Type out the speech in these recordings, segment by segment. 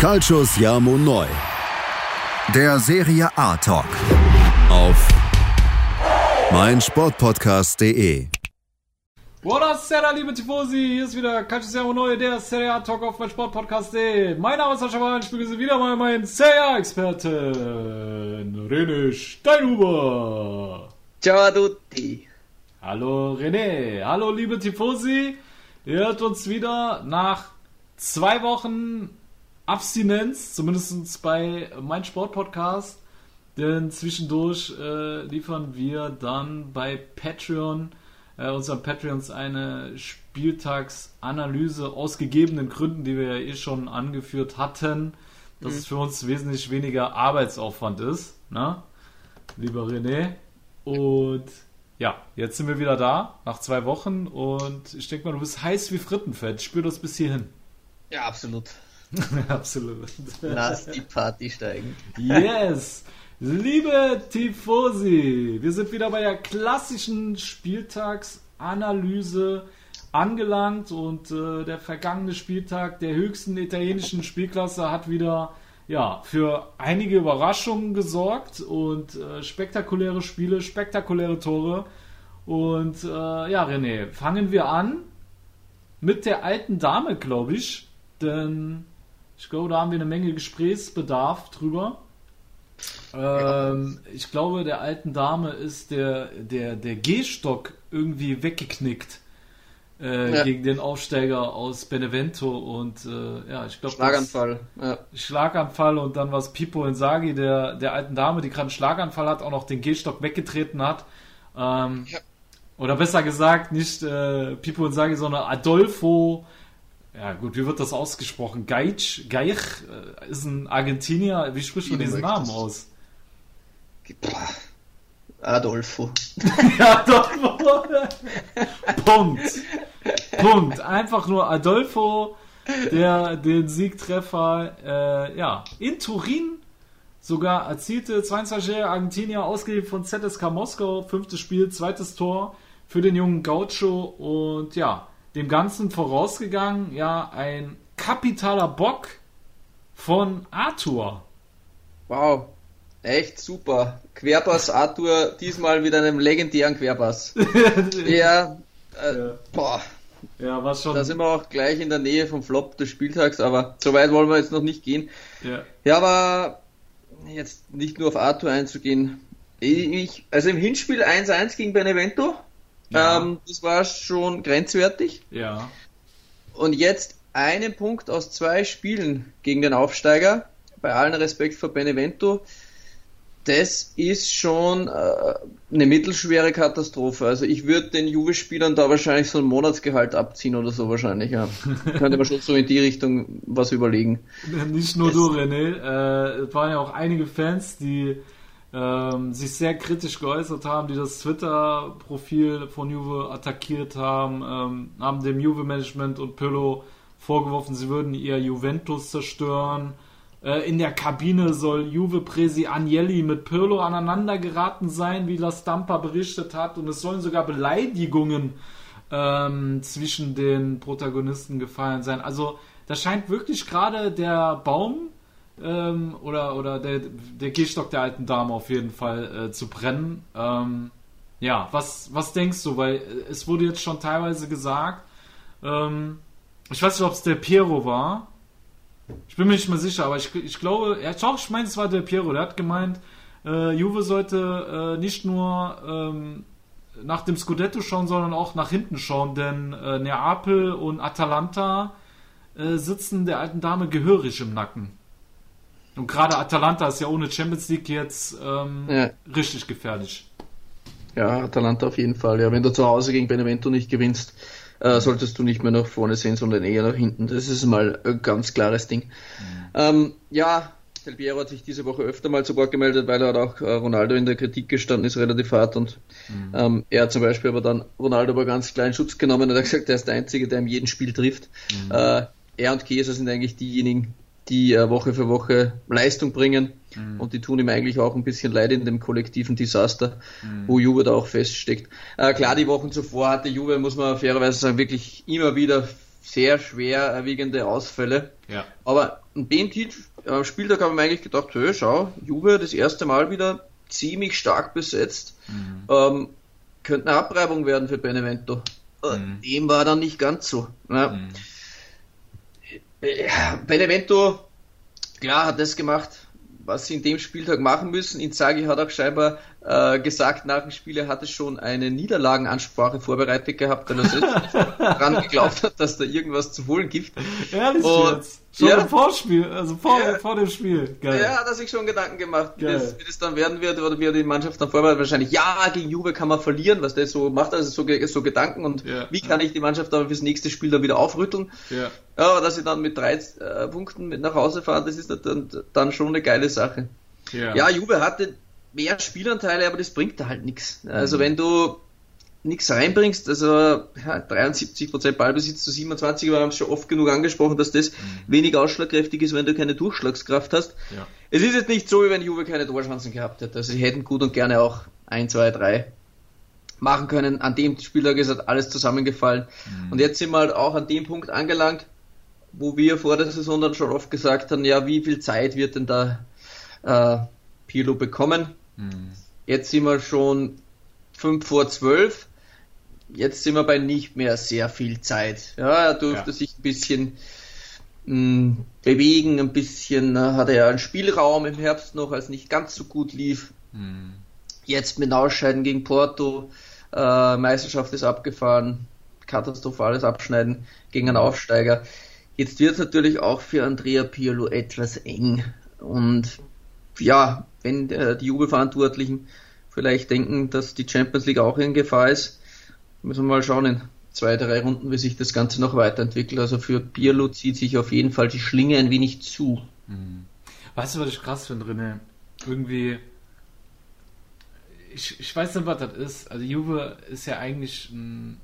Calcius Jamo Neu. Der Serie A Talk. Auf meinsportpodcast.de. Buonasera, liebe Tifosi. Hier ist wieder Calcius Jamo Neu, der Serie A Talk auf meinsportpodcast.de. Mein Name ist Sascha Wahn. Ich begrüße wieder mal meinen Serie A-Experten, René Steinhuber. Ciao a tutti. Hallo René. Hallo, liebe Tifosi. Ihr hört uns wieder nach zwei Wochen Abstinenz, zumindest bei mein Sportpodcast. Denn zwischendurch äh, liefern wir dann bei Patreon, äh, unseren Patreons, eine Spieltagsanalyse aus gegebenen Gründen, die wir ja eh schon angeführt hatten, dass Mhm. es für uns wesentlich weniger Arbeitsaufwand ist, ne? lieber René. Und ja, jetzt sind wir wieder da, nach zwei Wochen. Und ich denke mal, du bist heiß wie Frittenfett. Ich spüre das bis hierhin. Ja, absolut. Absolut. Lass die Party steigen. Yes! Liebe Tifosi, wir sind wieder bei der klassischen Spieltagsanalyse angelangt und äh, der vergangene Spieltag der höchsten italienischen Spielklasse hat wieder ja, für einige Überraschungen gesorgt und äh, spektakuläre Spiele, spektakuläre Tore. Und äh, ja, René, fangen wir an mit der alten Dame, glaube ich. Denn ich glaube, da haben wir eine Menge Gesprächsbedarf drüber. Ähm, ich glaube, der alten Dame ist der, der, der Gehstock irgendwie weggeknickt äh, Ja. gegen den Aufsteiger aus Benevento und äh, ja, ich glaube, Schlaganfall. Ja. Schlaganfall und dann was Pipo Insagi, der, der alten Dame, die gerade einen Schlaganfall hat, auch noch den Gehstock weggetreten hat. Ähm, Ja. Oder besser gesagt, nicht äh, Pipo Insagi, sondern Adolfo. Ja gut, wie wird das ausgesprochen? Gaich, Gaich äh, ist ein Argentinier. Wie spricht man diesen Namen aus? Adolfo. Doch. Punkt. Punkt. Einfach nur Adolfo, der den Siegtreffer äh, ja, in Turin sogar erzielte. 22-jähriger Argentinier, ausgeliehen von ZSK Moskau. Fünftes Spiel, zweites Tor für den jungen Gaucho. Und ja, dem Ganzen vorausgegangen, ja, ein kapitaler Bock von Arthur. Wow. Echt super. Querpass Arthur, diesmal mit einem legendären Querpass. ja, äh, Ja. boah. Ja, was schon. Da sind wir auch gleich in der Nähe vom Flop des Spieltags, aber so weit wollen wir jetzt noch nicht gehen. ja. Ja, aber jetzt nicht nur auf Arthur einzugehen. Ich, also im Hinspiel 1-1 gegen Benevento, Ja. ähm, das war schon grenzwertig. ja. Und jetzt einen Punkt aus zwei Spielen gegen den Aufsteiger. Bei allen Respekt vor Benevento. Das ist schon äh, eine mittelschwere Katastrophe. Also ich würde den Juve-Spielern da wahrscheinlich so ein Monatsgehalt abziehen oder so wahrscheinlich. Ja. Könnte man schon so in die Richtung was überlegen. Nicht nur Es- du, René. Äh, es waren ja auch einige Fans, die ähm, sich sehr kritisch geäußert haben, die das Twitter-Profil von Juve attackiert haben, ähm, haben dem Juve-Management und Pirlo vorgeworfen, sie würden ihr Juventus zerstören. Äh, in der Kabine soll Juve-Presi Agnelli mit Pirlo aneinander geraten sein, wie La Stampa berichtet hat. Und es sollen sogar Beleidigungen ähm, zwischen den Protagonisten gefallen sein. Also da scheint wirklich gerade der Baum ähm, oder, oder der, der Gehstock der alten Dame auf jeden Fall äh, zu brennen. Ähm, ja, was, was denkst du? Weil äh, es wurde jetzt schon teilweise gesagt, ähm, ich weiß nicht, ob es der Piero war. Ich bin mir nicht mehr sicher, aber ich, ich glaube, ja, doch, ich meine, es war der Piero. Der hat gemeint, äh, Juve sollte äh, nicht nur ähm, nach dem Scudetto schauen, sondern auch nach hinten schauen, denn äh, Neapel und Atalanta äh, sitzen der alten Dame gehörig im Nacken. Und gerade Atalanta ist ja ohne Champions League jetzt ähm, Ja. richtig gefährlich. Ja, Atalanta auf jeden Fall. Ja, wenn du zu Hause gegen Benevento nicht gewinnst, äh, solltest du nicht mehr nach vorne sehen, sondern eher nach hinten. Das ist mal ein ganz klares Ding. Ähm, ja, Del Piero hat sich diese Woche öfter mal zu Wort gemeldet, weil er hat auch äh, Ronaldo in der Kritik gestanden ist, relativ hart. Und ähm, er hat zum Beispiel aber dann Ronaldo aber ganz in Schutz genommen und hat gesagt, er ist der Einzige, der in jedem Spiel trifft. Äh, er und Chiesa sind eigentlich diejenigen, die äh, Woche für Woche Leistung bringen. Und die tun ihm eigentlich auch ein bisschen leid in dem kollektiven Desaster, wo Juve da auch feststeckt. Äh, klar, die Wochen zuvor hatte Juve, muss man fairerweise sagen, wirklich immer wieder sehr schwer erwiegende Ausfälle. Ja. Aber an dem äh, Spieltag habe ich mir eigentlich gedacht, hey, schau, Juve das erste Mal wieder ziemlich stark besetzt. Mhm. Ähm, könnte eine Abreibung werden für Benevento. Äh, mhm. Dem war dann nicht ganz so. Ja. Mhm. Benevento, klar, hat das gemacht, was sie in dem Spieltag machen müssen. Inzaghi hat auch scheinbar äh, gesagt, nach dem Spiel er hatte schon eine Niederlagenansprache vorbereitet gehabt, weil er selbst daran geglaubt hat, dass da irgendwas zu holen gibt. Ehrlich Und, jetzt? Schon ja, im Vorspiel, also vor, ja, vor dem Spiel. Geil. Ja, hat er sich schon Gedanken gemacht, wie das, wie das, dann werden wird oder wie er die Mannschaft dann vorbereitet. Wahrscheinlich, ja, gegen Juve kann man verlieren, was der so macht, also so, so Gedanken und ja, wie kann ich die Mannschaft aber fürs nächste Spiel dann wieder aufrütteln. Ja. aber dass sie dann mit drei äh, Punkten mit nach Hause fahren, das ist dann, dann schon eine geile Sache. Ja. ja, Juve hatte mehr Spielanteile, aber das bringt da halt nichts. Also mhm. wenn du nichts reinbringst, also ja, 73% Ballbesitz zu 27, wir haben es schon oft genug angesprochen, dass das mhm. wenig ausschlagkräftig ist, wenn du keine Durchschlagskraft hast. Ja. Es ist jetzt nicht so, wie wenn Juve keine Torchancen gehabt hätte. Also sie hätten gut und gerne auch 1, 2, 3 machen können. An dem Spieltag ist halt alles zusammengefallen. Mhm. Und jetzt sind wir halt auch an dem Punkt angelangt, wo wir vor der Saison dann schon oft gesagt haben, ja, wie viel Zeit wird denn da äh, Pirlo bekommen? Mhm. Jetzt sind wir schon 5 vor 12 jetzt sind wir bei nicht mehr sehr viel Zeit. Ja, er durfte ja. sich ein bisschen mh, hm, bewegen, ein bisschen äh, hatte er einen Spielraum im Herbst noch, als nicht ganz so gut lief. Mhm. Jetzt mit Ausscheiden gegen Porto, äh, Meisterschaft ist abgefahren, katastrophales Abschneiden gegen einen Aufsteiger. Jetzt wird es natürlich auch für Andrea Pirlo etwas eng. Und ja, wenn äh, die Jubelverantwortlichen vielleicht denken, dass die Champions League auch in Gefahr ist, Müssen wir mal schauen in zwei, drei Runden, wie sich das Ganze noch weiterentwickelt. Also für Pirlo zieht sich auf jeden Fall die Schlinge ein wenig zu. Mhm. Weißt du, was ich krass finde, René? Irgendwie, ich, ich weiß nicht, was das ist. Also Juve ist ja eigentlich ein,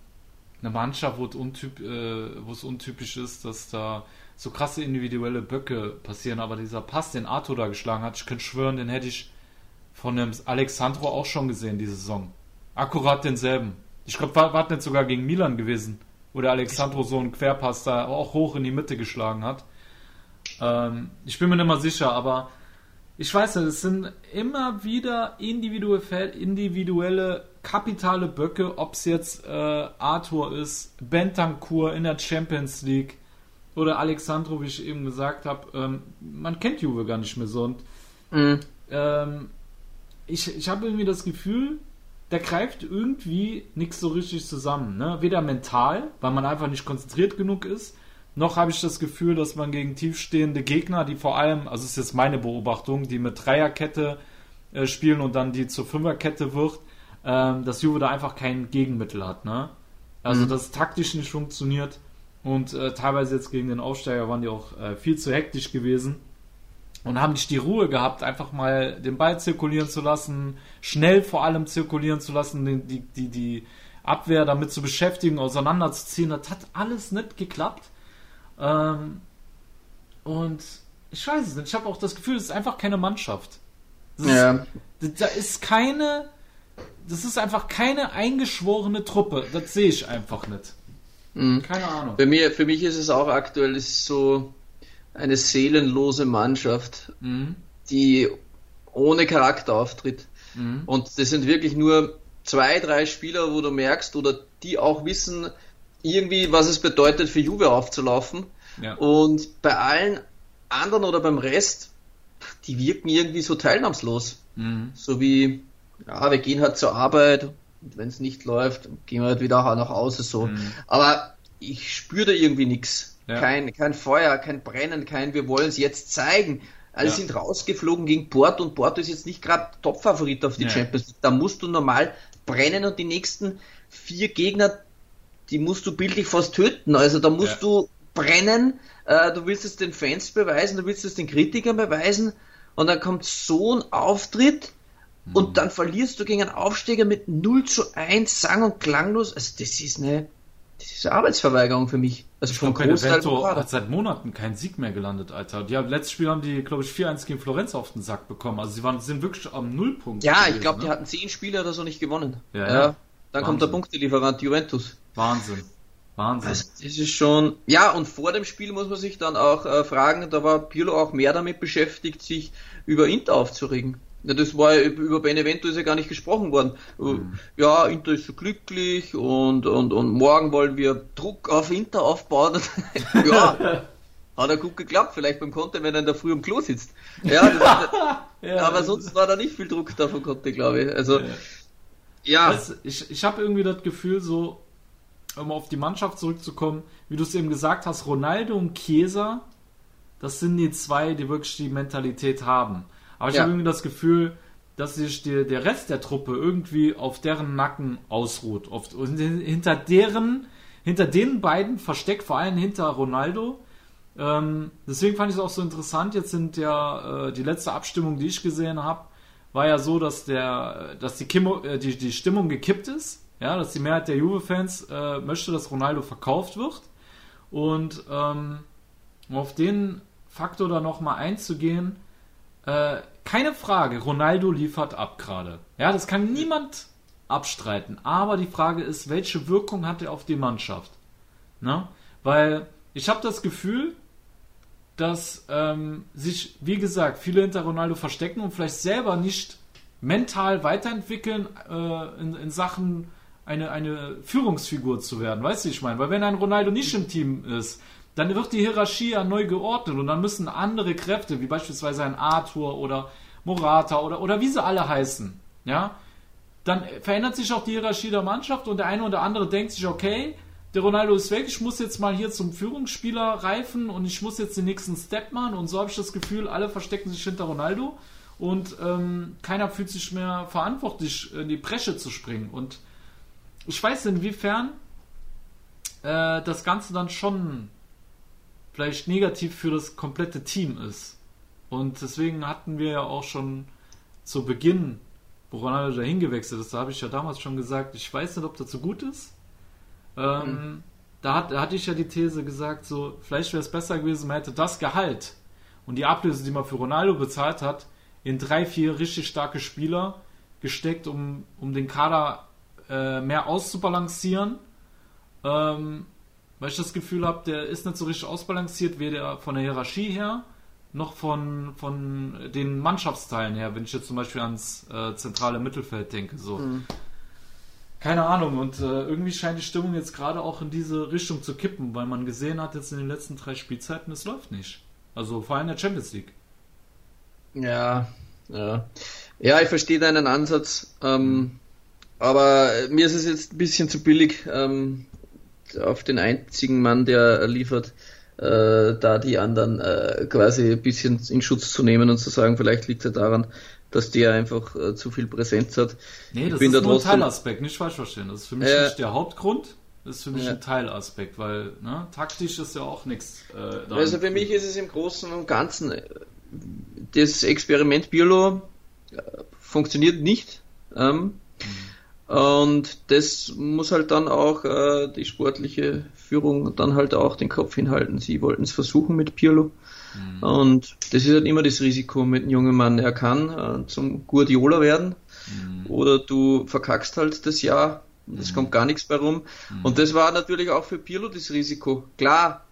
eine Mannschaft, wo es, untyp, äh, wo es untypisch ist, dass da so krasse individuelle Böcke passieren, aber dieser Pass, den Arthur da geschlagen hat, ich könnte schwören, den hätte ich von dem Alexandro auch schon gesehen, diese Saison. Akkurat denselben. Ich glaube, war, war nicht sogar gegen Milan gewesen, wo der Alexandro so einen Querpass da auch hoch in die Mitte geschlagen hat. Ähm, ich bin mir nicht mal sicher, aber ich weiß nicht, es sind immer wieder individuelle, individuelle kapitale Böcke, ob es jetzt äh, Arthur ist, Bentancur in der Champions League oder Alexandro, wie ich eben gesagt habe. Ähm, man kennt Juve gar nicht mehr so. Und mhm. ähm, ich, ich habe irgendwie das Gefühl, da greift irgendwie nichts so richtig zusammen. Ne? Weder mental, weil man einfach nicht konzentriert genug ist, noch habe ich das Gefühl, dass man gegen tiefstehende Gegner, die vor allem, also ist jetzt meine Beobachtung, die mit Dreierkette äh, spielen und dann die zur Fünferkette wird, äh, dass Juve da einfach kein Gegenmittel hat. Ne? Also mhm. das taktisch nicht funktioniert und äh, teilweise jetzt gegen den Aufsteiger waren die auch äh, viel zu hektisch gewesen und haben nicht die Ruhe gehabt, einfach mal den Ball zirkulieren zu lassen, schnell vor allem zirkulieren zu lassen, die, die, die Abwehr damit zu beschäftigen, auseinanderzuziehen. Das hat alles nicht geklappt. Ähm, und ich weiß es nicht. Ich habe auch das Gefühl, es ist einfach keine Mannschaft. Das ja. Ist, da ist keine. Das ist einfach keine eingeschworene Truppe. Das sehe ich einfach nicht. Mhm. Keine Ahnung. Für mich, für mich ist es auch aktuell ist so eine seelenlose Mannschaft, mhm. die ohne Charakter auftritt. Mhm. Und das sind wirklich nur zwei, drei Spieler, wo du merkst oder die auch wissen, irgendwie, was es bedeutet, für Juve aufzulaufen. Ja. Und bei allen anderen oder beim Rest, die wirken irgendwie so teilnahmslos. Mhm. So wie, ja, wir gehen halt zur Arbeit und wenn es nicht läuft, gehen wir halt wieder nach Hause so. Mhm. Aber ich spüre da irgendwie nichts. Ja. Kein, kein Feuer, kein Brennen, kein wir wollen es jetzt zeigen. Alle ja. sind rausgeflogen gegen Porto und Porto ist jetzt nicht gerade Topfavorit auf die ja. Champions League. Da musst du normal brennen und die nächsten vier Gegner, die musst du bildlich fast töten. Also da musst du brennen, äh, du willst es den Fans beweisen, du willst es den Kritikern beweisen und dann kommt so ein Auftritt mhm. und dann verlierst du gegen einen Aufsteiger mit 0 zu 1, sang- und klanglos. Also das ist eine das ist Arbeitsverweigerung für mich. Also ich vom Großteil hat seit Monaten keinen Sieg mehr gelandet, Alter. Die haben, letztes Spiel haben die, glaube ich, 4-1 gegen Florenz auf den Sack bekommen. Also sie waren, sind wirklich am Nullpunkt. Ja, gewesen, ich glaube, ne? die hatten 10 Spiele oder so nicht gewonnen. Ja, ja. Dann Wahnsinn. kommt der Punktelieferant Juventus. Wahnsinn. Wahnsinn. Also, das ist schon, ja, und vor dem Spiel muss man sich dann auch äh, fragen, da war Pirlo auch mehr damit beschäftigt, sich über Inter aufzuregen. Ja, das war über Benevento ist ja gar nicht gesprochen worden. Mhm. Ja, Inter ist so glücklich und, und, und morgen wollen wir Druck auf Inter aufbauen. ja, hat er gut geklappt, vielleicht beim Conte, wenn er in der Früh am Klo sitzt. Ja, das, ja aber sonst war da nicht viel Druck da von Conte, glaube ich. Also, ja. ja. Weißt, ich ich habe irgendwie das Gefühl, so, um auf die Mannschaft zurückzukommen, wie du es eben gesagt hast, Ronaldo und Chiesa, das sind die zwei, die wirklich die Mentalität haben. Aber ich ja. habe irgendwie das Gefühl, dass sich die, der Rest der Truppe irgendwie auf deren Nacken ausruht. Auf, hinter deren, hinter den beiden versteckt, vor allem hinter Ronaldo. Ähm, deswegen fand ich es auch so interessant. Jetzt sind ja äh, die letzte Abstimmung, die ich gesehen habe, war ja so, dass der, dass die, Kimo, äh, die, die Stimmung gekippt ist. Ja, dass die Mehrheit der Juve-Fans äh, möchte, dass Ronaldo verkauft wird. Und ähm, um auf den Faktor da nochmal einzugehen, äh, keine Frage, Ronaldo liefert ab gerade. Ja, das kann niemand abstreiten. Aber die Frage ist, welche Wirkung hat er auf die Mannschaft? Ne? Weil ich habe das Gefühl, dass ähm, sich, wie gesagt, viele hinter Ronaldo verstecken und vielleicht selber nicht mental weiterentwickeln äh, in, in, Sachen eine, eine Führungsfigur zu werden. Weißt du, ich meine? Weil wenn ein Ronaldo nicht im Team ist, dann wird die Hierarchie ja neu geordnet und dann müssen andere Kräfte, wie beispielsweise ein Arthur oder Morata oder, oder wie sie alle heißen, ja, dann verändert sich auch die Hierarchie der Mannschaft und der eine oder andere denkt sich, okay, der Ronaldo ist weg, ich muss jetzt mal hier zum Führungsspieler reifen und ich muss jetzt den nächsten Step machen und so habe ich das Gefühl, alle verstecken sich hinter Ronaldo und ähm, keiner fühlt sich mehr verantwortlich, in die Bresche zu springen und ich weiß inwiefern äh, das Ganze dann schon vielleicht negativ für das komplette Team ist. Und deswegen hatten wir ja auch schon zu Beginn, wo Ronaldo dahin gewechselt ist, da habe ich ja damals schon gesagt, ich weiß nicht, ob das so gut ist. Ähm, mhm. da, hat, da hatte ich ja die These gesagt, so, vielleicht wäre es besser gewesen, man hätte das Gehalt und die Ablöse, die man für Ronaldo bezahlt hat, in drei, vier richtig starke Spieler gesteckt, um, um den Kader äh, mehr auszubalancieren. Ähm, weil ich das Gefühl habe, der ist nicht so richtig ausbalanciert, weder von der Hierarchie her, noch von, von den Mannschaftsteilen her, wenn ich jetzt zum Beispiel ans äh, zentrale Mittelfeld denke. So. Mhm. Keine Ahnung, und äh, irgendwie scheint die Stimmung jetzt gerade auch in diese Richtung zu kippen, weil man gesehen hat jetzt in den letzten drei Spielzeiten, es läuft nicht. Also vor allem in der Champions League. Ja, ja. Ja, ich verstehe deinen Ansatz. Ähm, aber mir ist es jetzt ein bisschen zu billig, ähm, auf den einzigen Mann, der liefert, äh, da die anderen äh, quasi ein bisschen in Schutz zu nehmen und zu sagen, vielleicht liegt es ja daran, dass der einfach äh, zu viel Präsenz hat. Nee, das ist da nur ein Teilaspekt, nicht falsch verstehen. Das ist für mich äh, nicht der Hauptgrund, das ist für mich ja. ein Teilaspekt, weil ne, taktisch ist ja auch nichts. Äh, also für mich ist es im Großen und Ganzen, äh, das Experiment Biolo äh, funktioniert nicht. Ähm. Und das muss halt dann auch äh, die sportliche Führung dann halt auch den Kopf hinhalten. Sie wollten es versuchen mit Pirlo. Mhm. Und das ist halt immer das Risiko mit einem jungen Mann. Er kann äh, zum Guardiola werden mhm. oder du verkackst halt das Jahr. Es mhm. kommt gar nichts bei rum. Mhm. Und das war natürlich auch für Pirlo das Risiko. Klar,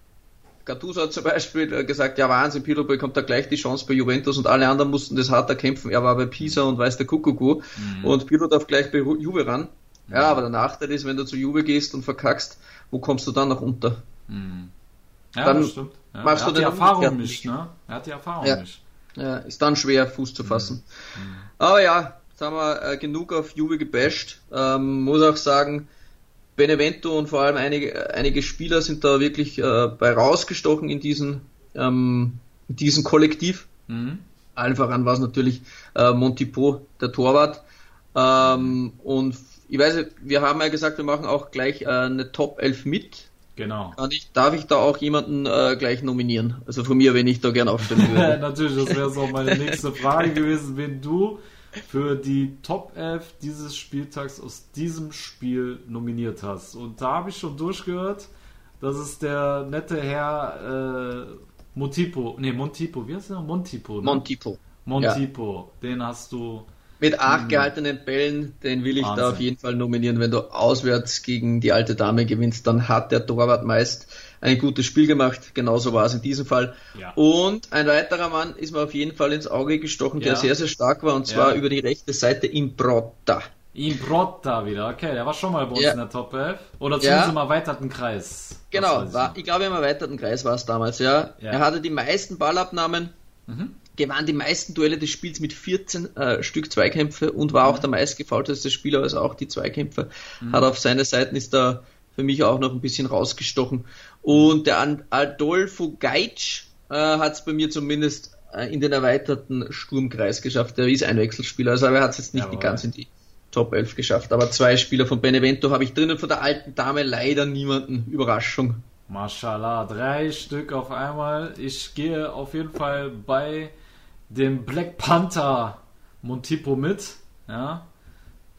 Gattuso hat zum Beispiel äh, gesagt, ja Wahnsinn, Pirlo bekommt da gleich die Chance bei Juventus und alle anderen mussten das harter kämpfen. Er war bei Pisa und weiß der Kuckuck mhm. und Pirlo darf gleich bei Juve ran. Mhm. Ja, aber der Nachteil ist, wenn du zu Juve gehst und verkackst, wo kommst du dann noch unter? Mhm. Ja, dann das stimmt. Ja. Machst er du hat die Erfahrung nicht, ne? Er hat die Erfahrung ja. nicht. Ja, ist dann schwer, Fuß zu fassen. Mhm. mhm. Aber ja, jetzt haben wir äh, genug auf Juve gebasht. Ähm, muss auch sagen, Benevento und vor allem einige, einige Spieler sind da wirklich äh, bei rausgestochen in diesen, ähm, in diesem Kollektiv. Mhm. Allen voran war es natürlich äh, Montipo, der Torwart. Ähm, und ich weiß, wir haben ja gesagt, wir machen auch gleich äh, eine Top 11 mit. Genau. Ich, darf ich da auch jemanden äh, gleich nominieren? Also von mir, wenn ich da gern aufstellen würde. Natürlich, das wäre so meine nächste Frage gewesen, wenn du für die Top 11 dieses Spieltags aus diesem Spiel nominiert hast. Und da habe ich schon durchgehört, dass es der nette Herr äh, Montipo, nee, Montipo, wie heißt der? Montipo. Ne? Montipo. Montipo, ja. den hast du Mit acht gehaltenen Bällen, den will ich Wahnsinn. da auf jeden Fall nominieren. Wenn du auswärts gegen die alte Dame gewinnst, dann hat der Torwart meist ein gutes Spiel gemacht. Genauso war es in diesem Fall. Ja. Und ein weiterer Mann ist mir auf jeden Fall ins Auge gestochen, ja. der sehr, sehr stark war, und zwar ja. über die rechte Seite Imbrotta. Imbrotta wieder, okay, der war schon mal bei uns in der Top 11. Oder zumindest im erweiterten Kreis. Genau, war, ich glaube im erweiterten Kreis war es damals, ja. Er hatte die meisten Ballabnahmen. Mhm gewann die meisten Duelle des Spiels mit 14 äh, Stück Zweikämpfe und war auch mhm. der meistgefaulteste Spieler, also auch die Zweikämpfe. Mhm. Hat auf seine Seiten ist da für mich auch noch ein bisschen rausgestochen. Und der Adolfo Geitsch äh, hat es bei mir zumindest äh, in den erweiterten Sturmkreis geschafft. Der ist ein Wechselspieler, also er hat es jetzt nicht Jawohl. ganz in die Top 11 geschafft. Aber zwei Spieler von Benevento habe ich drinnen, von der alten Dame leider niemanden. Überraschung. Mashallah, drei Stück auf einmal. Ich gehe auf jeden Fall bei dem Black Panther Montipo mit. Ja,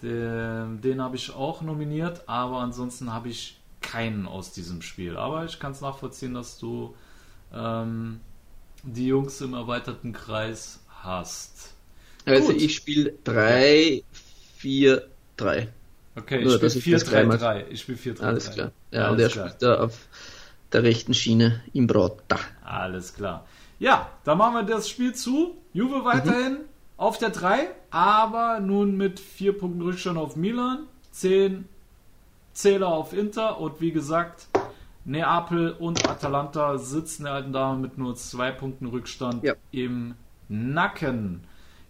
den, den habe ich auch nominiert, aber ansonsten habe ich keinen aus diesem Spiel. Aber ich kann es nachvollziehen, dass du ähm, die Jungs im erweiterten Kreis hast. Also Gut. ich spiele 3, 4, 3. Okay, ich spiele 4, 3, 3. Ich spiele 4, 3, Alles klar. Ja, Alles und er klar. spielt da auf der rechten Schiene im Brotta. Alles klar. Ja, dann machen wir das Spiel zu. Juve weiterhin mhm. auf der 3, aber nun mit 4 Punkten Rückstand auf Milan, 10 Zähler auf Inter und wie gesagt, Neapel und Atalanta sitzen der alten Dame mit nur 2 Punkten Rückstand ja. im Nacken.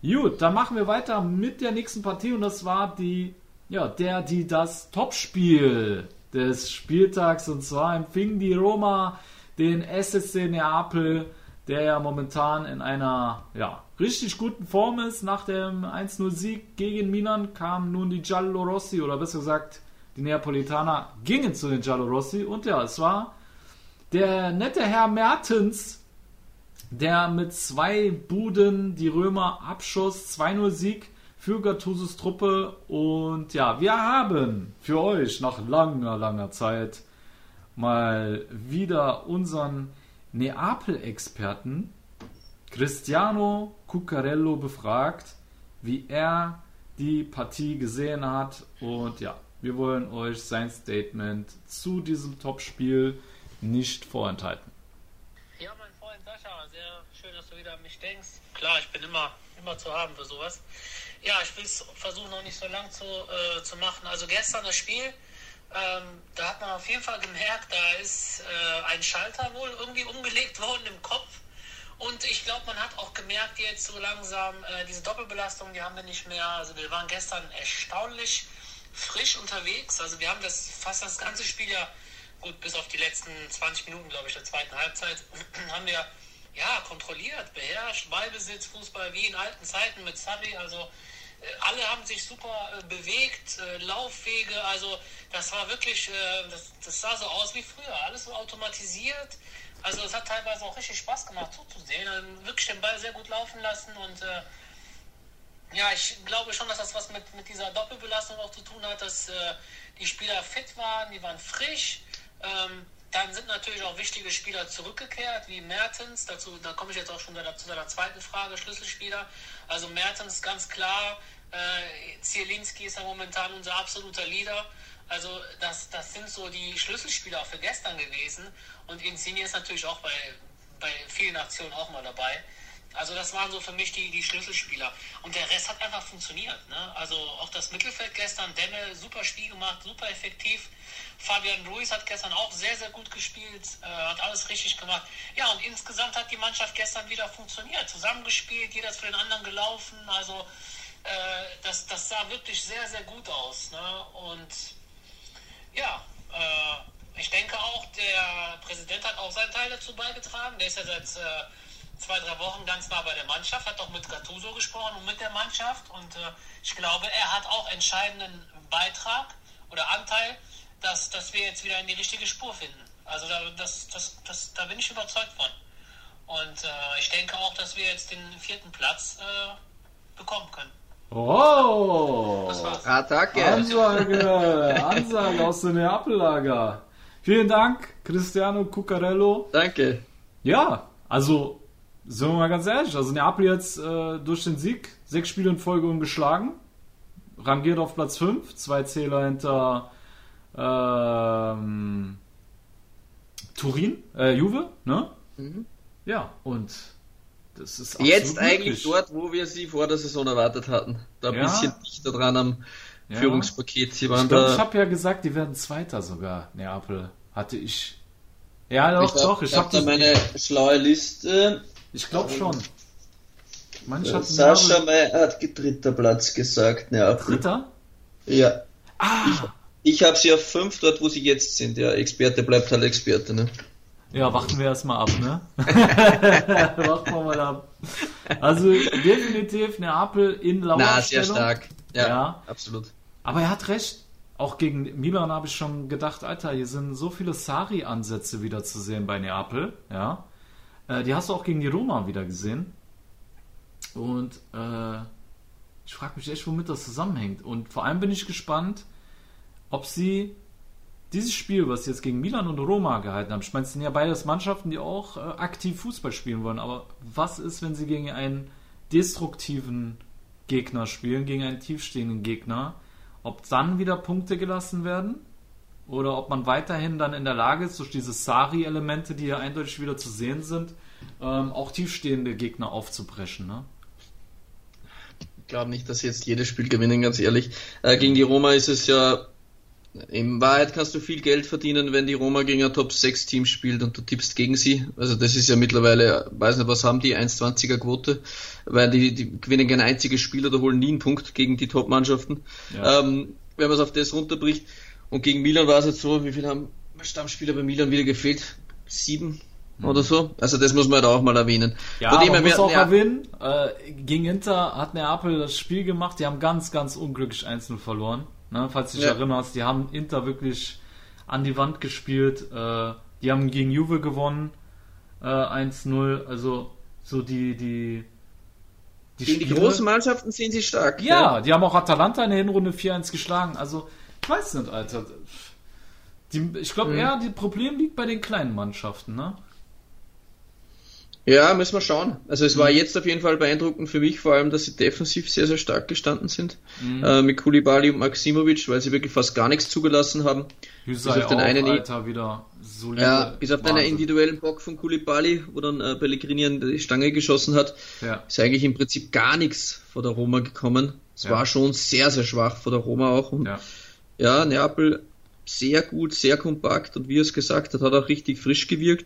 Gut, dann machen wir weiter mit der nächsten Partie und das war die, ja, der, die das Topspiel des Spieltags und zwar empfing die Roma den SSC Neapel der ja momentan in einer ja, richtig guten Form ist. Nach dem 1-0-Sieg gegen Milan kamen nun die Giallorossi oder besser gesagt die Neapolitaner gingen zu den Giallorossi und ja, es war der nette Herr Mertens, der mit zwei Buden die Römer abschoss, 2-0 Sieg für Gattusos Truppe und ja, wir haben für euch nach langer, langer Zeit mal wieder unseren Neapel-Experten Cristiano Cuccarello befragt, wie er die Partie gesehen hat. Und ja, wir wollen euch sein Statement zu diesem Topspiel nicht vorenthalten. Ja, mein Freund Sascha, sehr schön, dass du wieder an mich denkst. Klar, ich bin immer, immer zu haben für sowas. Ja, ich will es versuchen, noch nicht so lang zu, äh, zu machen. Also gestern das Spiel, ähm, da hat man auf jeden Fall gemerkt, da ist äh, ein Schalter wohl irgendwie umgelegt worden im Kopf. Und ich glaube, man hat auch gemerkt jetzt so langsam, äh, diese Doppelbelastung, die haben wir nicht mehr. Also wir waren gestern erstaunlich frisch unterwegs. Also wir haben das fast das ganze Spiel ja, gut, bis auf die letzten 20 Minuten, glaube ich, der zweiten Halbzeit, haben wir ja kontrolliert, beherrscht, Ballbesitz, Fußball wie in alten Zeiten mit Sabi. Also alle haben sich super äh, bewegt, äh, Laufwege, also das war wirklich, äh, das, sah so aus wie früher, alles so automatisiert. Also es hat teilweise auch richtig Spaß gemacht zuzusehen, also wirklich den Ball sehr gut laufen lassen und äh, ja, ich glaube schon, dass das was mit, mit dieser Doppelbelastung auch zu tun hat, dass äh, die Spieler fit waren, die waren frisch. Ähm, dann sind natürlich auch wichtige Spieler zurückgekehrt, wie Mertens. Dazu, da komme ich jetzt auch schon zu deiner zweiten Frage, Schlüsselspieler. Also Mertens ganz klar, äh, Zielinski ist ja momentan unser absoluter Leader. Also das, das sind so die Schlüsselspieler für gestern gewesen. Und Insigne ist natürlich auch bei, bei vielen Aktionen auch mal dabei. Also das waren so für mich die, die Schlüsselspieler. Und der Rest hat einfach funktioniert. Ne? Also auch das Mittelfeld gestern, Demme, super Spiel gemacht, super effektiv. Fabian Ruiz hat gestern auch sehr, sehr gut gespielt, äh, hat alles richtig gemacht. Ja, und insgesamt hat die Mannschaft gestern wieder funktioniert. Zusammengespielt, jeder ist für den anderen gelaufen. Also äh, das, das sah wirklich sehr, sehr gut aus. Ne? Und ja, äh, ich denke auch, der Präsident hat auch seinen Teil dazu beigetragen. Der ist ja seit äh, zwei, drei Wochen ganz nah bei der Mannschaft, hat auch mit Gattuso gesprochen und mit der Mannschaft. Und äh, ich glaube, er hat auch entscheidenden Beitrag oder Anteil, dass, dass wir jetzt wieder in die richtige Spur finden. Also da, das, das, das, da bin ich überzeugt von. Und äh, ich denke auch, dass wir jetzt den vierten Platz äh, bekommen können. Oh! Attacke! Ansage! Ansage aus dem Neapellager. Vielen Dank, Cristiano Cuccarello. Danke. Ja, also sind wir mal ganz ehrlich, also Neapel jetzt äh, durch den Sieg sechs Spiele in Folge ungeschlagen, rangiert auf Platz 5, zwei Zähler hinter ähm, Turin, äh, Juve, ne? Mhm. Ja, und das ist Jetzt eigentlich möglich. dort, wo wir sie vor der Saison erwartet hatten. Da ein Ja. bisschen dichter dran am Ja. Führungspaket. Sie waren Ich glaube, da. ich habe ja gesagt, die werden Zweiter sogar, Neapel. Hatte ich. Ja, doch, ich doch, ich hab habe da meine schlaue Liste. Ich glaube schon. Ich ich hatte Sascha May hat dritter Platz gesagt. Neapel. Dritter? Ja. Ah! Ich habe sie auf fünf dort, wo sie jetzt sind. Ja, Experte bleibt halt Experte. Ne? Ja, warten wir erstmal ab, ne? warten wir mal ab. Also definitiv Neapel in Na, sehr Lauerstellung. stark. Ja, Ja. absolut. Aber er hat recht. Auch gegen Milan habe ich schon gedacht, Alter, hier sind so viele Sari-Ansätze wieder zu sehen bei Neapel. Ja. Äh, die hast du auch gegen die Roma wieder gesehen. Und äh, ich frage mich echt, womit das zusammenhängt. Und vor allem bin ich gespannt, ob sie dieses Spiel, was sie jetzt gegen Milan und Roma gehalten haben, ich meine, es sind ja beides Mannschaften, die auch äh, aktiv Fußball spielen wollen, aber was ist, wenn sie gegen einen destruktiven Gegner spielen, gegen einen tiefstehenden Gegner, ob dann wieder Punkte gelassen werden oder ob man weiterhin dann in der Lage ist, durch diese Sari-Elemente, die ja eindeutig wieder zu sehen sind, ähm, auch tiefstehende Gegner aufzubrechen. Ne? Ich glaube nicht, dass sie jetzt jedes Spiel gewinnen, ganz ehrlich. Äh, gegen die Roma ist es ja. In Wahrheit kannst du viel Geld verdienen, wenn die Roma gegen ein Top 6 Team spielt und du tippst gegen sie. Also das ist ja mittlerweile, weiß nicht, was haben die, 1,20er Quote, weil die, die gewinnen kein einziges Spiel oder holen nie einen Punkt gegen die Top-Mannschaften. Ja. Ähm, wenn man es auf das runterbricht. Und gegen Milan war es jetzt so, wie viel haben Stammspieler bei Milan wieder gefehlt? Sieben oder so? Also das muss man halt auch mal erwähnen. Ja, Von man muss auch ja, erwähnen, äh, gegen Inter hat Neapel das Spiel gemacht, die haben ganz, ganz unglücklich einzeln verloren. Ne? Falls du dich Ja. erinnerst, die haben Inter wirklich an die Wand gespielt, äh, die haben gegen Juve gewonnen, äh, 1-0, also so die, die, die Gegen die großen Mannschaften sind sie stark. Ja, die haben auch Atalanta in der Hinrunde 4-1 geschlagen. Also, ich weiß nicht, Alter. Die, ich glaube Mhm. eher, das Problem liegt bei den kleinen Mannschaften, ne? Ja, müssen wir schauen. Also es war Mhm. jetzt auf jeden Fall beeindruckend für mich, vor allem, dass sie defensiv sehr, sehr stark gestanden sind. Mhm. Äh, mit Kulibali und Maximovic, weil sie wirklich fast gar nichts zugelassen haben. Hüsei Bis auf den auch, einen- Alter, wieder solide. Ja, bis auf Wahnsinn. individuellen Bock von Kulibali, wo dann äh, Pellegrini an die Stange geschossen hat, Ja. ist eigentlich im Prinzip gar nichts vor der Roma gekommen. Es Ja. war schon sehr, sehr schwach vor der Roma auch. Und Ja. Ja, Neapel sehr gut, sehr kompakt und wie er es gesagt hat, hat auch richtig frisch gewirkt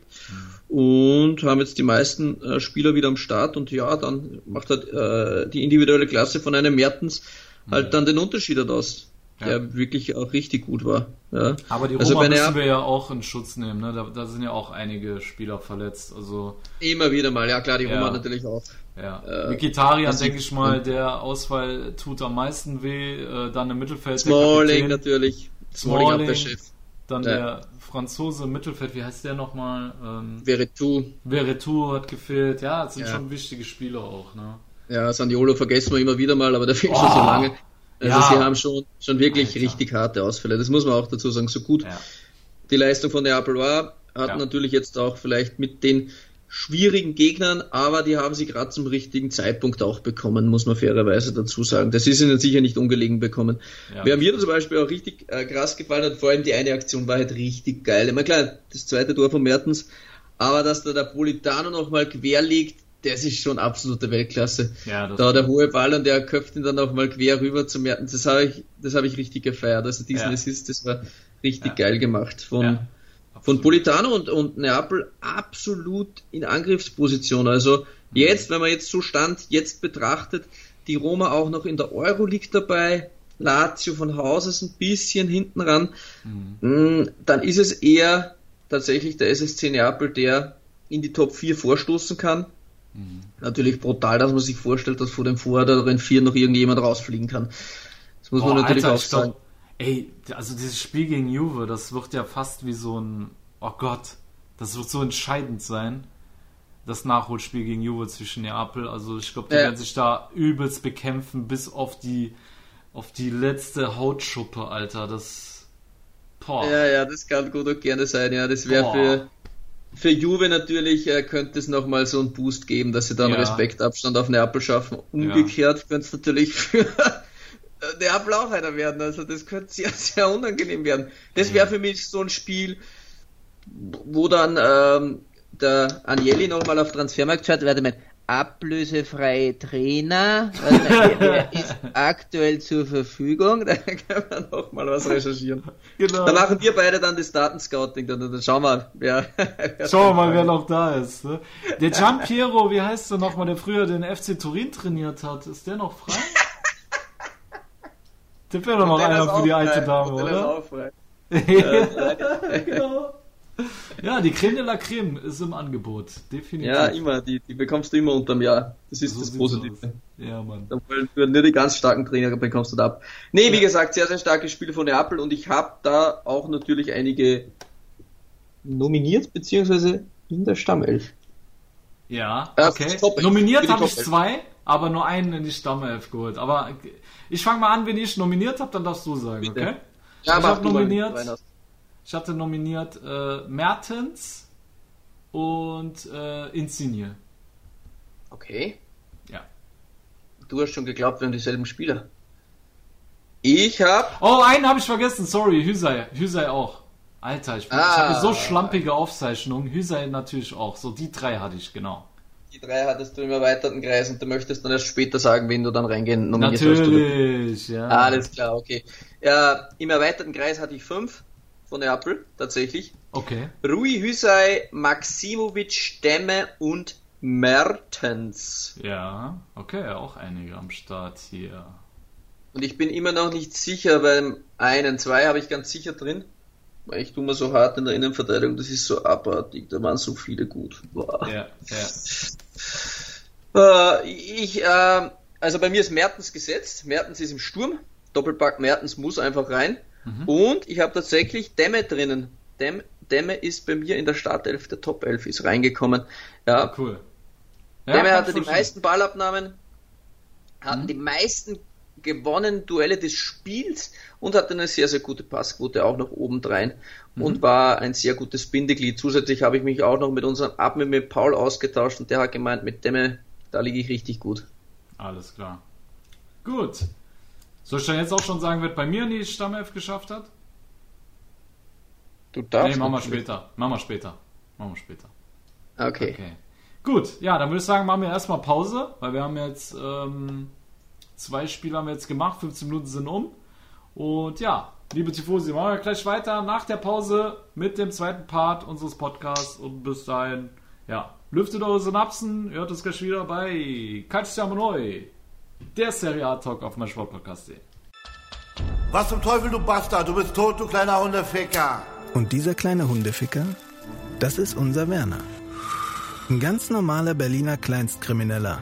und haben jetzt die meisten äh, Spieler wieder am Start und ja, dann macht halt äh, die individuelle Klasse von einem Mertens halt dann den Unterschied aus, Ja. der wirklich auch richtig gut war. Ja. Aber die Roma Also müssen Neapel- wir ja auch in Schutz nehmen, ne? Da, da sind ja auch einige Spieler verletzt. Also, Immer wieder mal, ja klar, die Ja. Roma natürlich auch. Ja. Äh, Mikitarian, denke ich mal, der Ausfall tut am meisten weh. Äh, dann im Mittelfeld der Smalling natürlich, Smalling, Smalling. Abwehrchef, dann Ja. der Franzose im Mittelfeld, wie heißt der nochmal? Ähm, Veretout, Veretout hat gefehlt. Ja, das sind Ja. schon wichtige Spieler auch, ne? ja, Saniolo vergessen wir immer wieder mal, aber der fehlt schon Oh. so lange. Also Ja. sie haben schon, schon wirklich Alter. richtig harte Ausfälle, das muss man auch dazu sagen. So gut Ja. die Leistung von Neapel war, hat Ja. natürlich jetzt auch vielleicht mit den schwierigen Gegnern, aber die haben sie gerade zum richtigen Zeitpunkt auch bekommen, muss man fairerweise dazu sagen. Das ist ihnen sicher nicht ungelegen bekommen. Ja. Wer mir zum Beispiel auch richtig äh, krass gefallen hat, vor allem die eine Aktion war halt richtig geil. Ich meine, klar, das zweite Tor von Mertens, aber dass da der Politano nochmal quer liegt, das ist schon absolute Weltklasse. Ja, Da der hohe Ball und der köpft ihn dann nochmal quer rüber zum Mertens. Das habe ich, das habe ich richtig gefeiert. Also diesen Ja. Assist, das war richtig Ja. geil gemacht von, von. Politano und, und Neapel absolut in Angriffsposition. Also jetzt, wenn man jetzt so Stand jetzt betrachtet, die Roma auch noch in der Euroleague dabei, Lazio von Haus aus ein bisschen hinten ran, Mhm. Mm, dann ist es eher tatsächlich der SSC Neapel, der in die Top 4 vorstoßen kann. Mhm. Natürlich brutal, dass man sich vorstellt, dass vor dem vorderen 4 noch irgendjemand rausfliegen kann. Das muss man Boah, natürlich Alter, auch sagen. Ey, also dieses Spiel gegen Juve, das wird ja fast wie so ein, oh Gott, das wird so entscheidend sein. Das Nachholspiel gegen Juve zwischen Neapel. Also ich glaube, die Ja. werden sich da übelst bekämpfen bis auf die, auf die letzte Hautschuppe, Alter. Das, boah. Ja, ja, das kann gut und gerne sein. Ja, das wäre für, für Juve natürlich äh, könnte es nochmal so einen Boost geben, dass sie dann Ja. Respektabstand auf Neapel schaffen. Umgekehrt könnte es natürlich für Neapel auch einer werden. Also das könnte sehr, sehr unangenehm werden. Das wäre für mich so ein Spiel, wo dann ähm, der Agnelli nochmal auf Transfermarkt schaut, warte mal, ablösefreie Trainer, wer, wer ist aktuell zur Verfügung? Da kann man nochmal was recherchieren. Genau. Da machen wir beide dann das Datenscouting, dann, dann schauen wir. Ja. Schauen wir mal, wer noch da ist. Ne? Der Gian Piero, wie heißt der nochmal, der früher den FC Turin trainiert hat, ist der noch frei? Der wäre doch noch Der ist einer für die alte. Dame, oder? auch frei. genau. Ja, die Creme de la Creme ist im Angebot. Definitiv. Ja, immer, die, die bekommst du immer unterm Jahr. Das ist So das Positive. Ja, Mann. Da wollen nur die ganz starken Trainer bekommst du da ab. Nee, wie gesagt, sehr, sehr starkes Spiel von Neapel und ich habe da auch natürlich einige nominiert, beziehungsweise in der Stammelf. Ja, Ja, okay. elf. Nominiert habe ich zwei, aber nur einen in die Stammelf geholt. Aber ich fange mal an, wenn ich nominiert habe, dann darfst du sagen, Bitte. okay? Ja, Ich hab mal, nominiert-. Ich hatte nominiert äh, Mertens und äh, Insigne. Okay. Ja. Du hast schon geglaubt, wir haben dieselben Spieler. Ich habe Oh, einen habe ich vergessen, sorry, Hüsei. Hüsei auch. Alter, ich, Ah. ich habe so schlampige Aufzeichnungen. Hüsei natürlich auch. So, die drei hatte ich, genau. Die drei hattest du im erweiterten Kreis und du möchtest dann erst später sagen, wen du dann reingehen nominiert hast. oder- Natürlich, ja. Alles klar, okay. Ja, Im erweiterten Kreis hatte ich fünf von Neapel, tatsächlich. Okay. Rui Hüsei, Maximovic, Stemme und Mertens. Ja, okay, auch einige am Start hier. Und ich bin immer noch nicht sicher, beim einen, zwei habe ich ganz sicher drin. Ich tue mir so hart in der Innenverteidigung, das ist so abartig, da waren so viele gut. Boah. Ja, ja. Äh, ich, äh, also bei mir ist Mertens gesetzt. Mertens ist im Sturm. Doppelpack Mertens muss einfach rein. Und ich habe tatsächlich Demme drinnen. Dem, Demme ist bei mir in der Startelf der Top 11 ist reingekommen. Ja, Cool. Ja, Demme kann hatte die meisten Ballabnahmen, hatten Mhm. die meisten gewonnenen Duelle des Spiels und hatte eine sehr, sehr gute Passquote auch noch obendrein Mhm. und war ein sehr gutes Bindeglied. Zusätzlich habe ich mich auch noch mit unserem Admin mit Paul ausgetauscht und der hat gemeint, mit Demme, da liege ich richtig gut. Alles klar. Gut. Soll ich dann jetzt auch schon sagen, wer bei mir in die Stammelf geschafft hat? Du darfst. nee, machen wir später. Machen wir später. Machen wir später. Okay. Okay. Gut, ja, dann würde ich sagen, machen wir erstmal Pause, weil wir haben jetzt ähm, zwei Spiele haben wir jetzt gemacht, 15 Minuten sind um. Und ja, liebe Tifosi, machen wir gleich weiter nach der Pause mit dem zweiten Part unseres Podcasts. Und bis dahin, ja, lüftet eure Synapsen, hört uns gleich wieder bei Calciamo Neu, der Serie A Talk auf meinsportpodcast.de. Was zum Teufel, du Bastard? Du bist tot, du kleiner Hundeficker. Und dieser kleine Hundeficker, das ist unser Werner. Ein ganz normaler Berliner Kleinstkrimineller,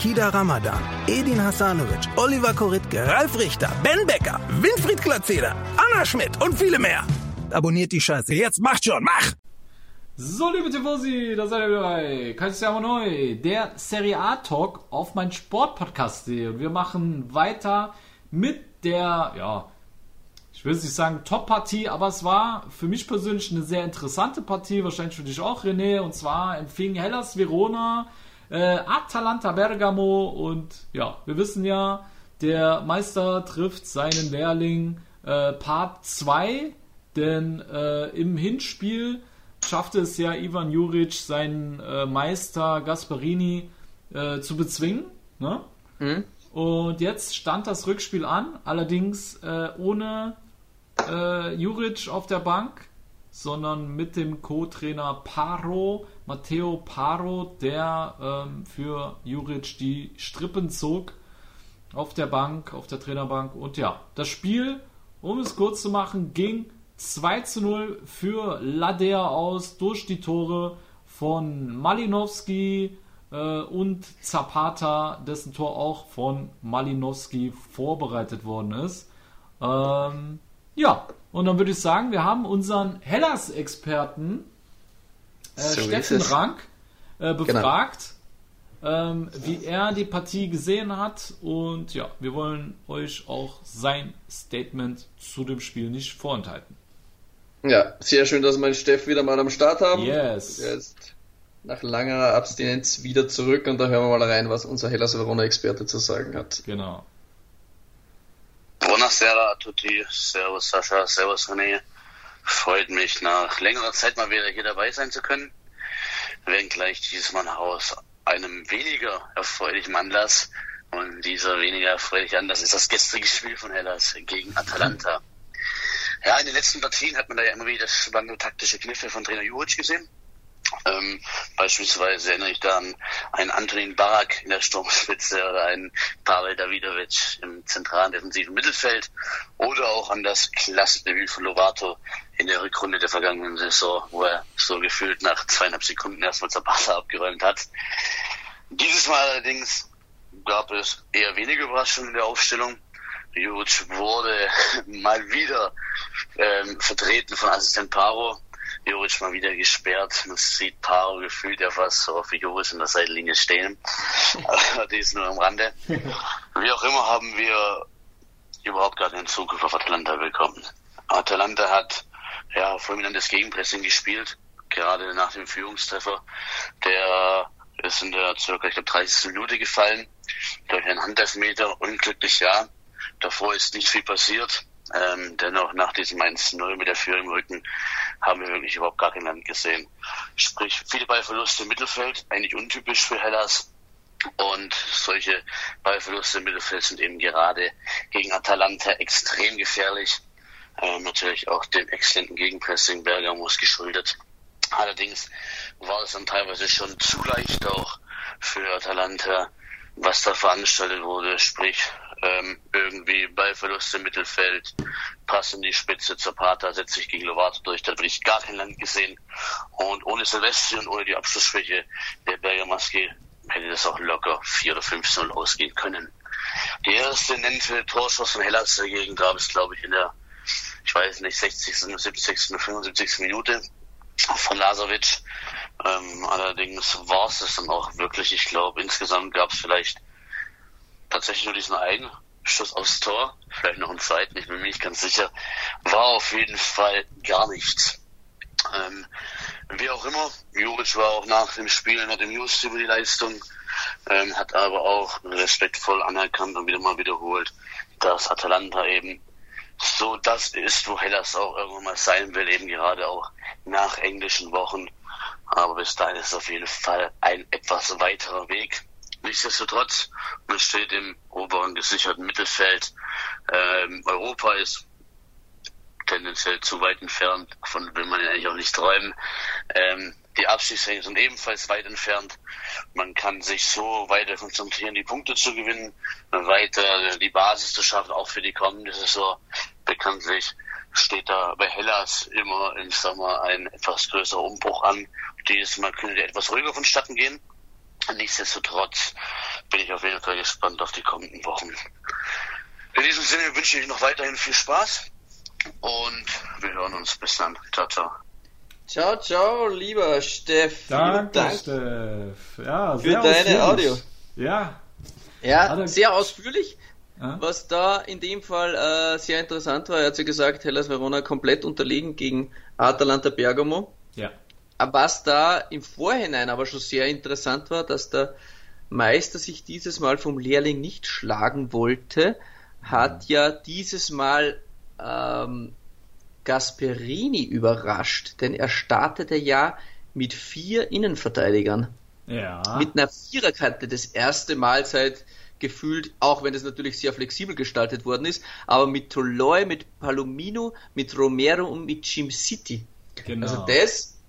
Kida Ramadan, Edin Hasanovic, Oliver Koritke, Ralf Richter, Ben Becker, Winfried Glatzeder, Anna Schmidt und viele mehr. Abonniert die Scheiße. Jetzt macht schon, mach! So, liebe Tifosi, da seid ihr wieder bei Calciamo Neu, der Serie A Talk auf mein Sportpodcast.de. Und wir machen weiter mit der, ja, ich will es nicht sagen Top-Partie, aber es war für mich persönlich eine sehr interessante Partie, wahrscheinlich für dich auch, René. Und zwar empfing Hellas Verona äh, Atalanta Bergamo und ja, wir wissen ja, der Meister trifft seinen Lehrling äh, Part 2, denn äh, im Hinspiel schaffte es ja Ivan Juric, seinen äh, Meister Gasparini äh, zu bezwingen. Ne? Und jetzt stand das Rückspiel an, allerdings äh, ohne äh, Juric auf der Bank, sondern mit dem Co-Trainer Paro, Matteo Paro, der ähm, für Juric die Strippen zog auf der Bank, auf der Trainerbank. Und ja, das Spiel, um es kurz zu machen, ging 2 zu 0 für Ladea aus durch die Tore von Malinowski äh, und Zapata, dessen Tor auch von Malinowski vorbereitet worden ist. Ähm, ja, und dann würde ich sagen, wir haben unseren Hellas-Experten äh, So Steffen. Rank äh, befragt, ähm, wie er die Partie gesehen hat. Und ja, wir wollen euch auch sein Statement zu dem Spiel nicht vorenthalten. Ja, sehr schön, dass wir den Steff wieder mal am Start haben. Yes. Er ist nach langer Abstinenz wieder zurück und da hören wir mal rein, was unser Hellas Verona-Experte zu sagen hat. Genau. Buonasera a tutti, Servus Sascha, Servus René. Freut mich nach längerer Zeit mal wieder hier dabei sein zu können. Wenngleich dieses Mal aus einem weniger erfreulichen Anlass. Und dieser weniger erfreuliche Anlass ist das gestrige Spiel von Hellas gegen Atalanta. Ja, in den letzten Partien hat man da ja immer wieder spannende taktische Kniffe von Trainer Juric gesehen. Ähm, beispielsweise erinnere ich da an einen Antonin Barak in der Sturmspitze oder einen Pavel Davidovic im zentralen defensiven Mittelfeld oder auch an das Klassendebüt von Lovato in der Rückrunde der vergangenen Saison, wo er so gefühlt nach zweieinhalb Sekunden erstmal Zapata abgeräumt hat. Dieses Mal allerdings gab es eher wenige Überraschungen in der Aufstellung. Juric wurde mal wieder ähm, vertreten von Assistent Paro. Juric mal wieder gesperrt. Man sieht Paro gefühlt ja fast so auf Juric in der Seitenlinie stehen. Aber die ist nur am Rande. Wie auch immer haben wir überhaupt gar keinen Zugriff auf Atalanta bekommen. Atalanta hat ja fulminantes Gegenpressing gespielt, gerade nach dem Führungstreffer. Der ist in der circa, ich glaube, 30. Minute gefallen durch einen Handelfmeter. Unglücklich ja. Davor ist nicht viel passiert. Ähm, dennoch nach diesem 1-0 mit der Führung im Rücken haben wir wirklich überhaupt gar kein Land gesehen. Sprich, viele Ballverluste im Mittelfeld, eigentlich untypisch für Hellas. Und solche Ballverluste im Mittelfeld sind eben gerade gegen Atalanta extrem gefährlich. Ähm, natürlich auch dem exzellenten Gegenpressing Bergamos geschuldet. Allerdings war es dann teilweise schon zu leicht auch für Atalanta, was da veranstaltet wurde. Sprich, ähm, irgendwie Ballverluste im Mittelfeld, Pass in die Spitze, Zapata setzt sich gegen Lovato durch, da habe ich gar kein Land gesehen. Und ohne Silvestri und ohne die Abschlussschwäche der Bergamaski hätte das auch locker 4 oder 5 0 ausgehen können. Die erste nennenswerte Torschuss von Hellas dagegen gab es, glaube ich, in der, ich weiß nicht, 60., 70., 75. Minute von Lazovic. Ähm, allerdings war es das dann auch wirklich. Ich glaube, insgesamt gab es vielleicht tatsächlich nur diesen einen Schuss aufs Tor, vielleicht noch einen zweiten, ich bin mir nicht ganz sicher. War auf jeden Fall gar nichts. Ähm, wie auch immer, Juric war auch nach dem Spiel noch dem News über die Leistung, ähm, hat aber auch respektvoll anerkannt und wieder mal wiederholt, dass Atalanta eben so das ist, wo Hellas auch irgendwann mal sein will, eben gerade auch nach englischen Wochen. Aber bis dahin ist es auf jeden Fall ein etwas weiterer Weg. Nichtsdestotrotz, man steht im oberen gesicherten Mittelfeld. Ähm, Europa ist tendenziell zu weit entfernt, davon will man ja eigentlich auch nicht träumen. Ähm, die Abstiegsränge sind ebenfalls weit entfernt. Man kann sich so weiter konzentrieren, die Punkte zu gewinnen, weiter die Basis zu schaffen, auch für die kommende Saison. Bekanntlich steht da bei Hellas immer im Sommer ein etwas größerer Umbruch an. Dieses Mal könnte etwas ruhiger vonstatten gehen. Nichtsdestotrotz bin ich auf jeden Fall gespannt auf die kommenden Wochen. In diesem Sinne wünsche ich noch weiterhin viel Spaß und wir hören uns. Bis dann. Ciao, ciao. Ciao, ciao, lieber Steff. Danke, Dank Steff. Ja, für sehr deine ausführlich. Audio. Ja. Ja, sehr ausführlich. Was da in dem Fall äh, sehr interessant war, er hat ja gesagt, Hellas Verona komplett unterlegen gegen Atalanta Bergamo. Ja. Was da im Vorhinein aber schon sehr interessant war, dass der Meister sich dieses Mal vom Lehrling nicht schlagen wollte, hat ja dieses Mal ähm, Gasperini überrascht, denn er startete ja mit vier Innenverteidigern Ja. mit einer Viererkante das erste Mal seit gefühlt, auch wenn es natürlich sehr flexibel gestaltet worden ist, aber mit Toloi, mit Palomino, mit Romero und mit Jim City. genau. Also das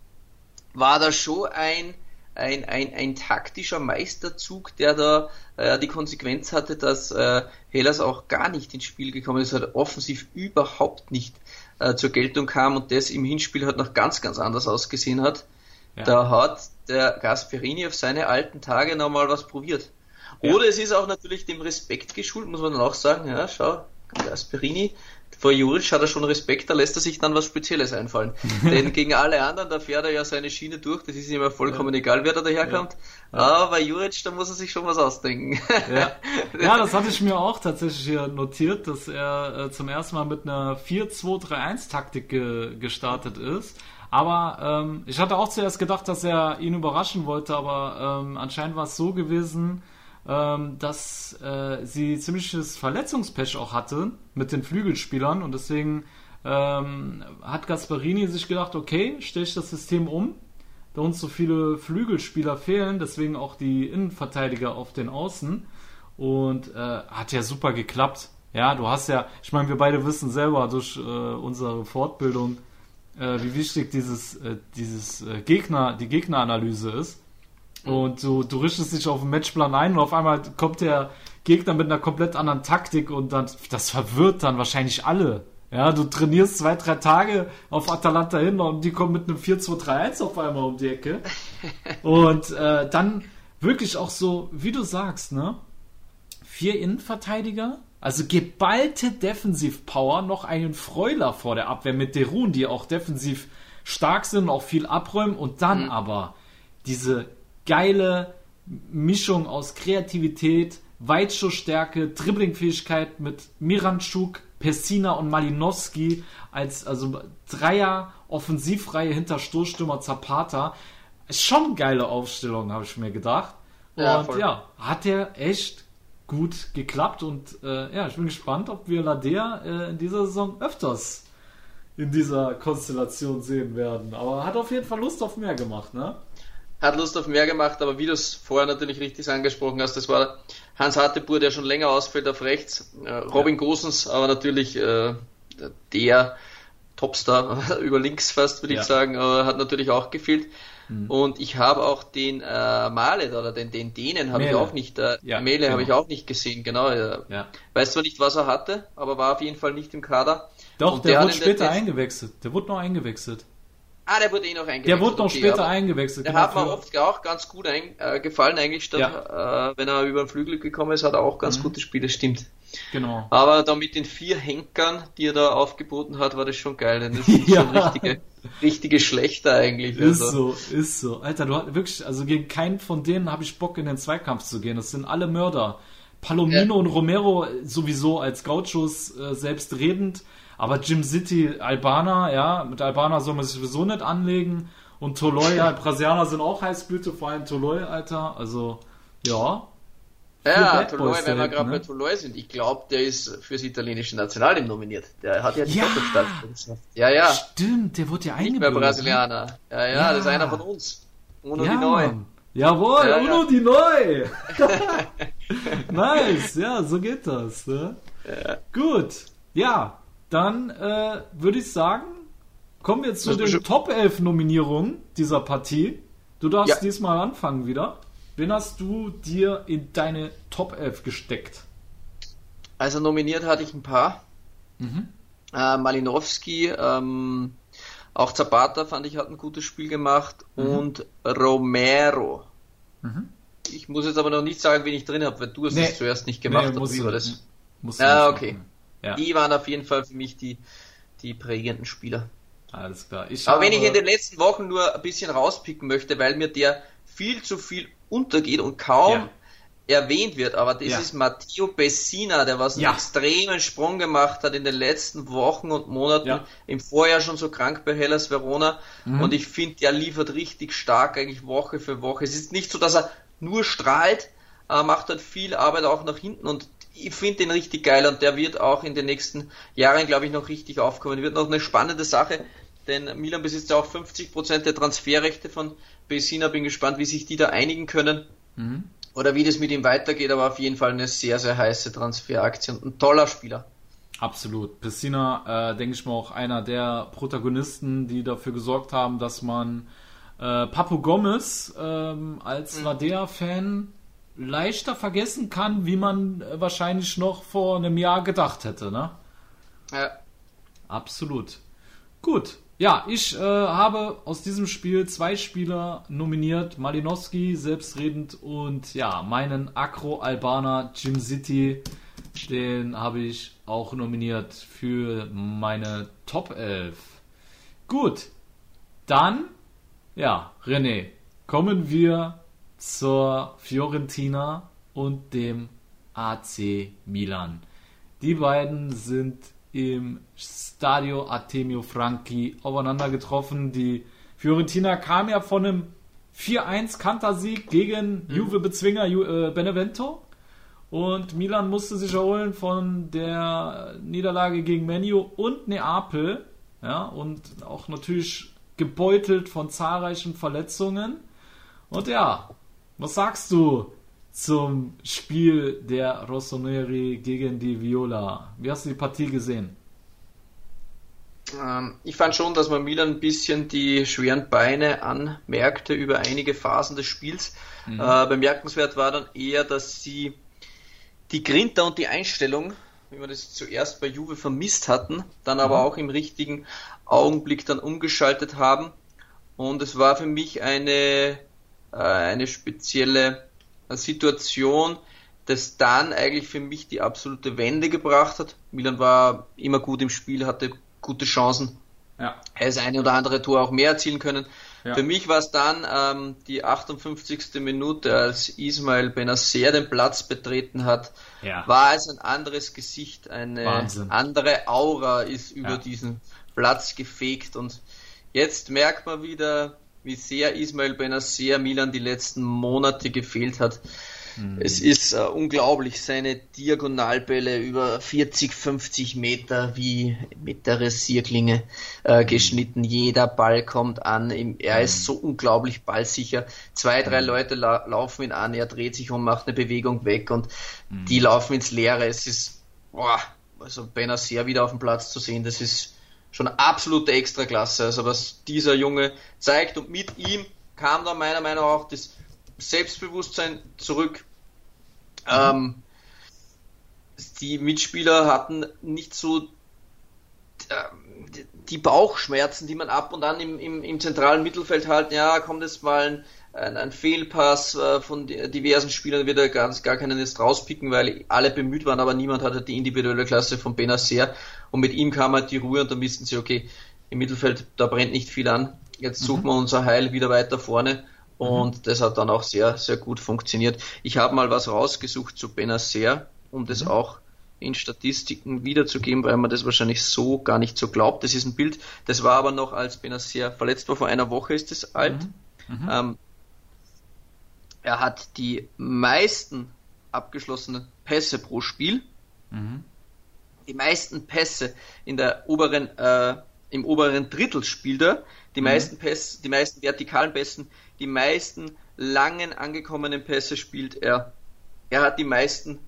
war da schon ein, ein, ein, ein taktischer Meisterzug, der da äh, die Konsequenz hatte, dass äh, Hellas auch gar nicht ins Spiel gekommen ist, halt offensiv überhaupt nicht äh, zur Geltung kam und das im Hinspiel halt noch ganz, ganz anders ausgesehen hat. Ja. Da hat der Gasperini auf seine alten Tage nochmal was probiert. Oder ja. es ist auch natürlich dem Respekt geschult, muss man dann auch sagen. Ja, schau, Gasperini, vor Juric hat er schon Respekt, da lässt er sich dann was Spezielles einfallen. Denn gegen alle anderen, da fährt er ja seine Schiene durch, das ist ihm ja vollkommen ja. egal, wer da daherkommt. Ja. Aber bei Juric, da muss er sich schon was ausdenken. Ja, ja das hatte ich mir auch tatsächlich hier notiert, dass er äh, zum ersten Mal mit einer 4-2-3-1-Taktik ge gestartet ist. Aber ähm, ich hatte auch zuerst gedacht, dass er ihn überraschen wollte, aber ähm, anscheinend war es so gewesen, ähm, dass äh, sie ziemliches Verletzungspech auch hatte mit den Flügelspielern und deswegen ähm, hat Gasparini sich gedacht, okay, stelle ich das System um, da uns so viele Flügelspieler fehlen, deswegen auch die Innenverteidiger auf den Außen und äh, hat ja super geklappt. Ja, du hast ja, ich meine, wir beide wissen selber durch äh, unsere Fortbildung, äh, wie wichtig dieses, äh, dieses äh, Gegner, die Gegneranalyse ist. Und du, du richtest dich auf den Matchplan ein und auf einmal kommt der Gegner mit einer komplett anderen Taktik und dann, das verwirrt dann wahrscheinlich alle. Ja, du trainierst zwei, drei Tage auf Atalanta hin und die kommen mit einem 4-2-3-1 auf einmal um die Ecke. Und äh, dann wirklich auch so, wie du sagst, ne? Vier Innenverteidiger, also geballte Defensivpower, noch einen Freuler vor der Abwehr mit Derun, die auch defensiv stark sind und auch viel abräumen und dann mhm. aber diese geile Mischung aus Kreativität, Weitschussstärke, Dribblingfähigkeit mit Miranchuk, Pessina und Malinowski als also Dreier Offensivreihe hinter Stoßstürmer Zapata. Ist schon geile Aufstellung, habe ich mir gedacht. Ja, und voll. ja, hat er echt gut geklappt und äh, ja, ich bin gespannt, ob wir Ladea äh, in dieser Saison öfters in dieser Konstellation sehen werden. Aber hat auf jeden Fall Lust auf mehr gemacht, ne? Hat Lust auf mehr gemacht, aber wie du es vorher natürlich richtig angesprochen hast, das war Hans Hartepur, der schon länger ausfällt auf rechts, äh, Robin ja. Gosens, aber natürlich äh, der Topstar über links fast, würde ja. ich sagen, aber hat natürlich auch gefehlt. Mhm. Und ich habe auch den äh, Male oder den, den Dänen habe ich auch nicht, äh, ja, Mele genau. habe ich auch nicht gesehen, genau. Ja. Weiß zwar nicht, was er hatte, aber war auf jeden Fall nicht im Kader. Doch, der, der wurde später eingewechselt. Der wurde noch eingewechselt. Ah, der wurde eh noch eingewechselt. Der wurde noch okay, später eingewechselt. Der genau hat mir oft auch ganz gut ein, äh, gefallen eigentlich, statt, ja. äh, wenn er über den Flügel gekommen ist, hat er auch ganz mhm. gute Spiele, stimmt. Genau. Aber da mit den vier Henkern, die er da aufgeboten hat, war das schon geil, denn das sind ja. schon richtige, richtige Schlechter eigentlich. Ist also. so, ist so. Alter, du hast wirklich, also gegen keinen von denen habe ich Bock in den Zweikampf zu gehen. Das sind alle Mörder. Palomino ja. und Romero sowieso als Gauchos äh, selbstredend. Aber Jim City, Albaner, ja, mit Albaner soll man sich sowieso nicht anlegen. Und Toloi, ja, Brasilianer sind auch Heißblüte, vor allem Toloi, Alter. Also, ja. Ja, Toloi, wenn wir gerade ne? bei Toloi sind, ich glaube, der ist fürs italienische Nationalteam nominiert. Der hat ja die ja, Ja, ja. Stimmt, der wurde ja eingebaut. Nicht mehr ne? Brasilianer. Ja, ja, ja, das ist einer von uns. Uno ja, die Neu. Jawohl, ja, Uno ja. die Neu. nice, ja, so geht das. Ne? Ja. Gut, ja, dann äh, würde ich sagen, kommen wir zu den Top 11 Nominierungen dieser Partie. Du darfst ja. diesmal anfangen wieder. Wen hast du dir in deine Top 11 gesteckt? Also nominiert hatte ich ein paar. Mhm. Äh, Malinowski, ähm, auch Zapata fand ich hat ein gutes Spiel gemacht mhm. und Romero. Mhm. Ich muss jetzt aber noch nicht sagen, wen ich drin habe, weil du hast es zuerst nicht gemacht. Nee, muss wie war das? Muss ah, okay. Machen. Ja. Die waren auf jeden Fall für mich die, die prägenden Spieler. Alles klar. Ich Aber wenn ich in den letzten Wochen nur ein bisschen rauspicken möchte, weil mir der viel zu viel untergeht und kaum ja. erwähnt wird, aber das ja. ist Matteo Pessina, der was einen ja. extremen Sprung gemacht hat in den letzten Wochen und Monaten. Im Vorjahr schon so krank bei Hellas Verona. Mhm. Und ich finde, der liefert richtig stark eigentlich Woche für Woche. Es ist nicht so, dass er nur strahlt, er macht halt viel Arbeit auch nach hinten und ich finde den richtig geil und der wird auch in den nächsten Jahren, glaube ich, noch richtig aufkommen. Wird noch eine spannende Sache, denn Milan besitzt ja auch 50% der Transferrechte von Pessina. Bin gespannt, wie sich die da einigen können. Mhm. Oder wie das mit ihm weitergeht, aber auf jeden Fall eine sehr, sehr heiße Transferaktie und ein toller Spieler. Absolut. Pessina, äh, denke ich mal, auch einer der Protagonisten, die dafür gesorgt haben, dass man äh, Papo Gomez ähm, als mhm. Ladea-Fan leichter vergessen kann, wie man äh, wahrscheinlich noch vor einem Jahr gedacht hätte, ne? Ja. Absolut. Gut. ja, ich äh, habe aus diesem Spiel zwei Spieler nominiert, Malinowski, selbstredend und ja, meinen Akro-Albaner Jim City, den habe ich auch nominiert für meine Top 11. Gut, dann, ja, René, kommen wir zur Fiorentina und dem AC Milan. Die beiden sind im Stadio Artemio Franchi aufeinander getroffen. Die Fiorentina kam ja von einem 4-1 Kantersieg gegen mhm. Juve-Bezwinger äh, Benevento. Und Milan musste sich erholen von der Niederlage gegen Menu und Neapel. Ja, und auch natürlich gebeutelt von zahlreichen Verletzungen. Und ja, was sagst du zum Spiel der Rossoneri gegen die Viola. Wie hast du die Partie gesehen? Ähm, ich fand schon, dass man Milan ein bisschen die schweren Beine anmerkte über einige Phasen des Spiels. Mhm. Äh, bemerkenswert war dann eher, dass sie die Grinter und die Einstellung, wie wir das zuerst bei Juve vermisst hatten, dann aber mhm. auch im richtigen Augenblick dann umgeschaltet haben. Und es war für mich eine, eine spezielle Situation, das dann eigentlich für mich die absolute Wende gebracht hat. Milan war immer gut im Spiel, hatte gute Chancen. Ja. Er ist eine oder andere Tor auch mehr erzielen können. Ja. Für mich war es dann ähm, die 58. Minute, als Ismail Benacer den Platz betreten hat, ja. war es ein anderes Gesicht, eine Wahnsinn. andere Aura ist über diesen Platz gefegt und jetzt merkt man wieder, wie sehr Ismail Benacer Milan die letzten Monate gefehlt hat. Mhm. Es ist uh, unglaublich, seine Diagonalbälle über 40, 50 Meter wie mit der Rasierklinge uh, geschnitten. Jeder Ball kommt an. Er mhm. ist so unglaublich ballsicher. Zwei, drei mhm. Leute la laufen ihn an, er dreht sich um, macht eine Bewegung weg und mhm. die laufen ins Leere. Es ist, boah, also Benacer wieder auf dem Platz zu sehen, das ist schon absolute Extraklasse. Also was dieser Junge zeigt und mit ihm kam dann meiner Meinung nach auch das Selbstbewusstsein zurück. Mhm. Ähm, die Mitspieler hatten nicht so äh, die Bauchschmerzen, die man ab und an im, im, im zentralen Mittelfeld halt, ja, kommt jetzt mal ein ein, ein Fehlpass äh, von diversen Spielern wird er ganz gar keinen jetzt rauspicken, weil alle bemüht waren, aber niemand hatte die individuelle Klasse von Benacer und mit ihm kam halt die Ruhe und dann wissen sie, okay, im Mittelfeld, da brennt nicht viel an, jetzt suchen mhm. wir unser Heil wieder weiter vorne und mhm. das hat dann auch sehr, sehr gut funktioniert. Ich habe mal was rausgesucht zu Benacer, um das mhm. auch in Statistiken wiederzugeben, weil man das wahrscheinlich so gar nicht so glaubt. Das ist ein Bild, das war aber noch als Benacer verletzt war, vor einer Woche ist es alt. Mhm. mhm. Ähm, er hat die meisten abgeschlossenen Pässe pro Spiel. Mhm. Die meisten Pässe in der oberen, äh, im oberen Drittel spielt er. Die mhm. meisten Pässe, die meisten vertikalen Pässen, die meisten langen angekommenen Pässe spielt er. Er hat die meisten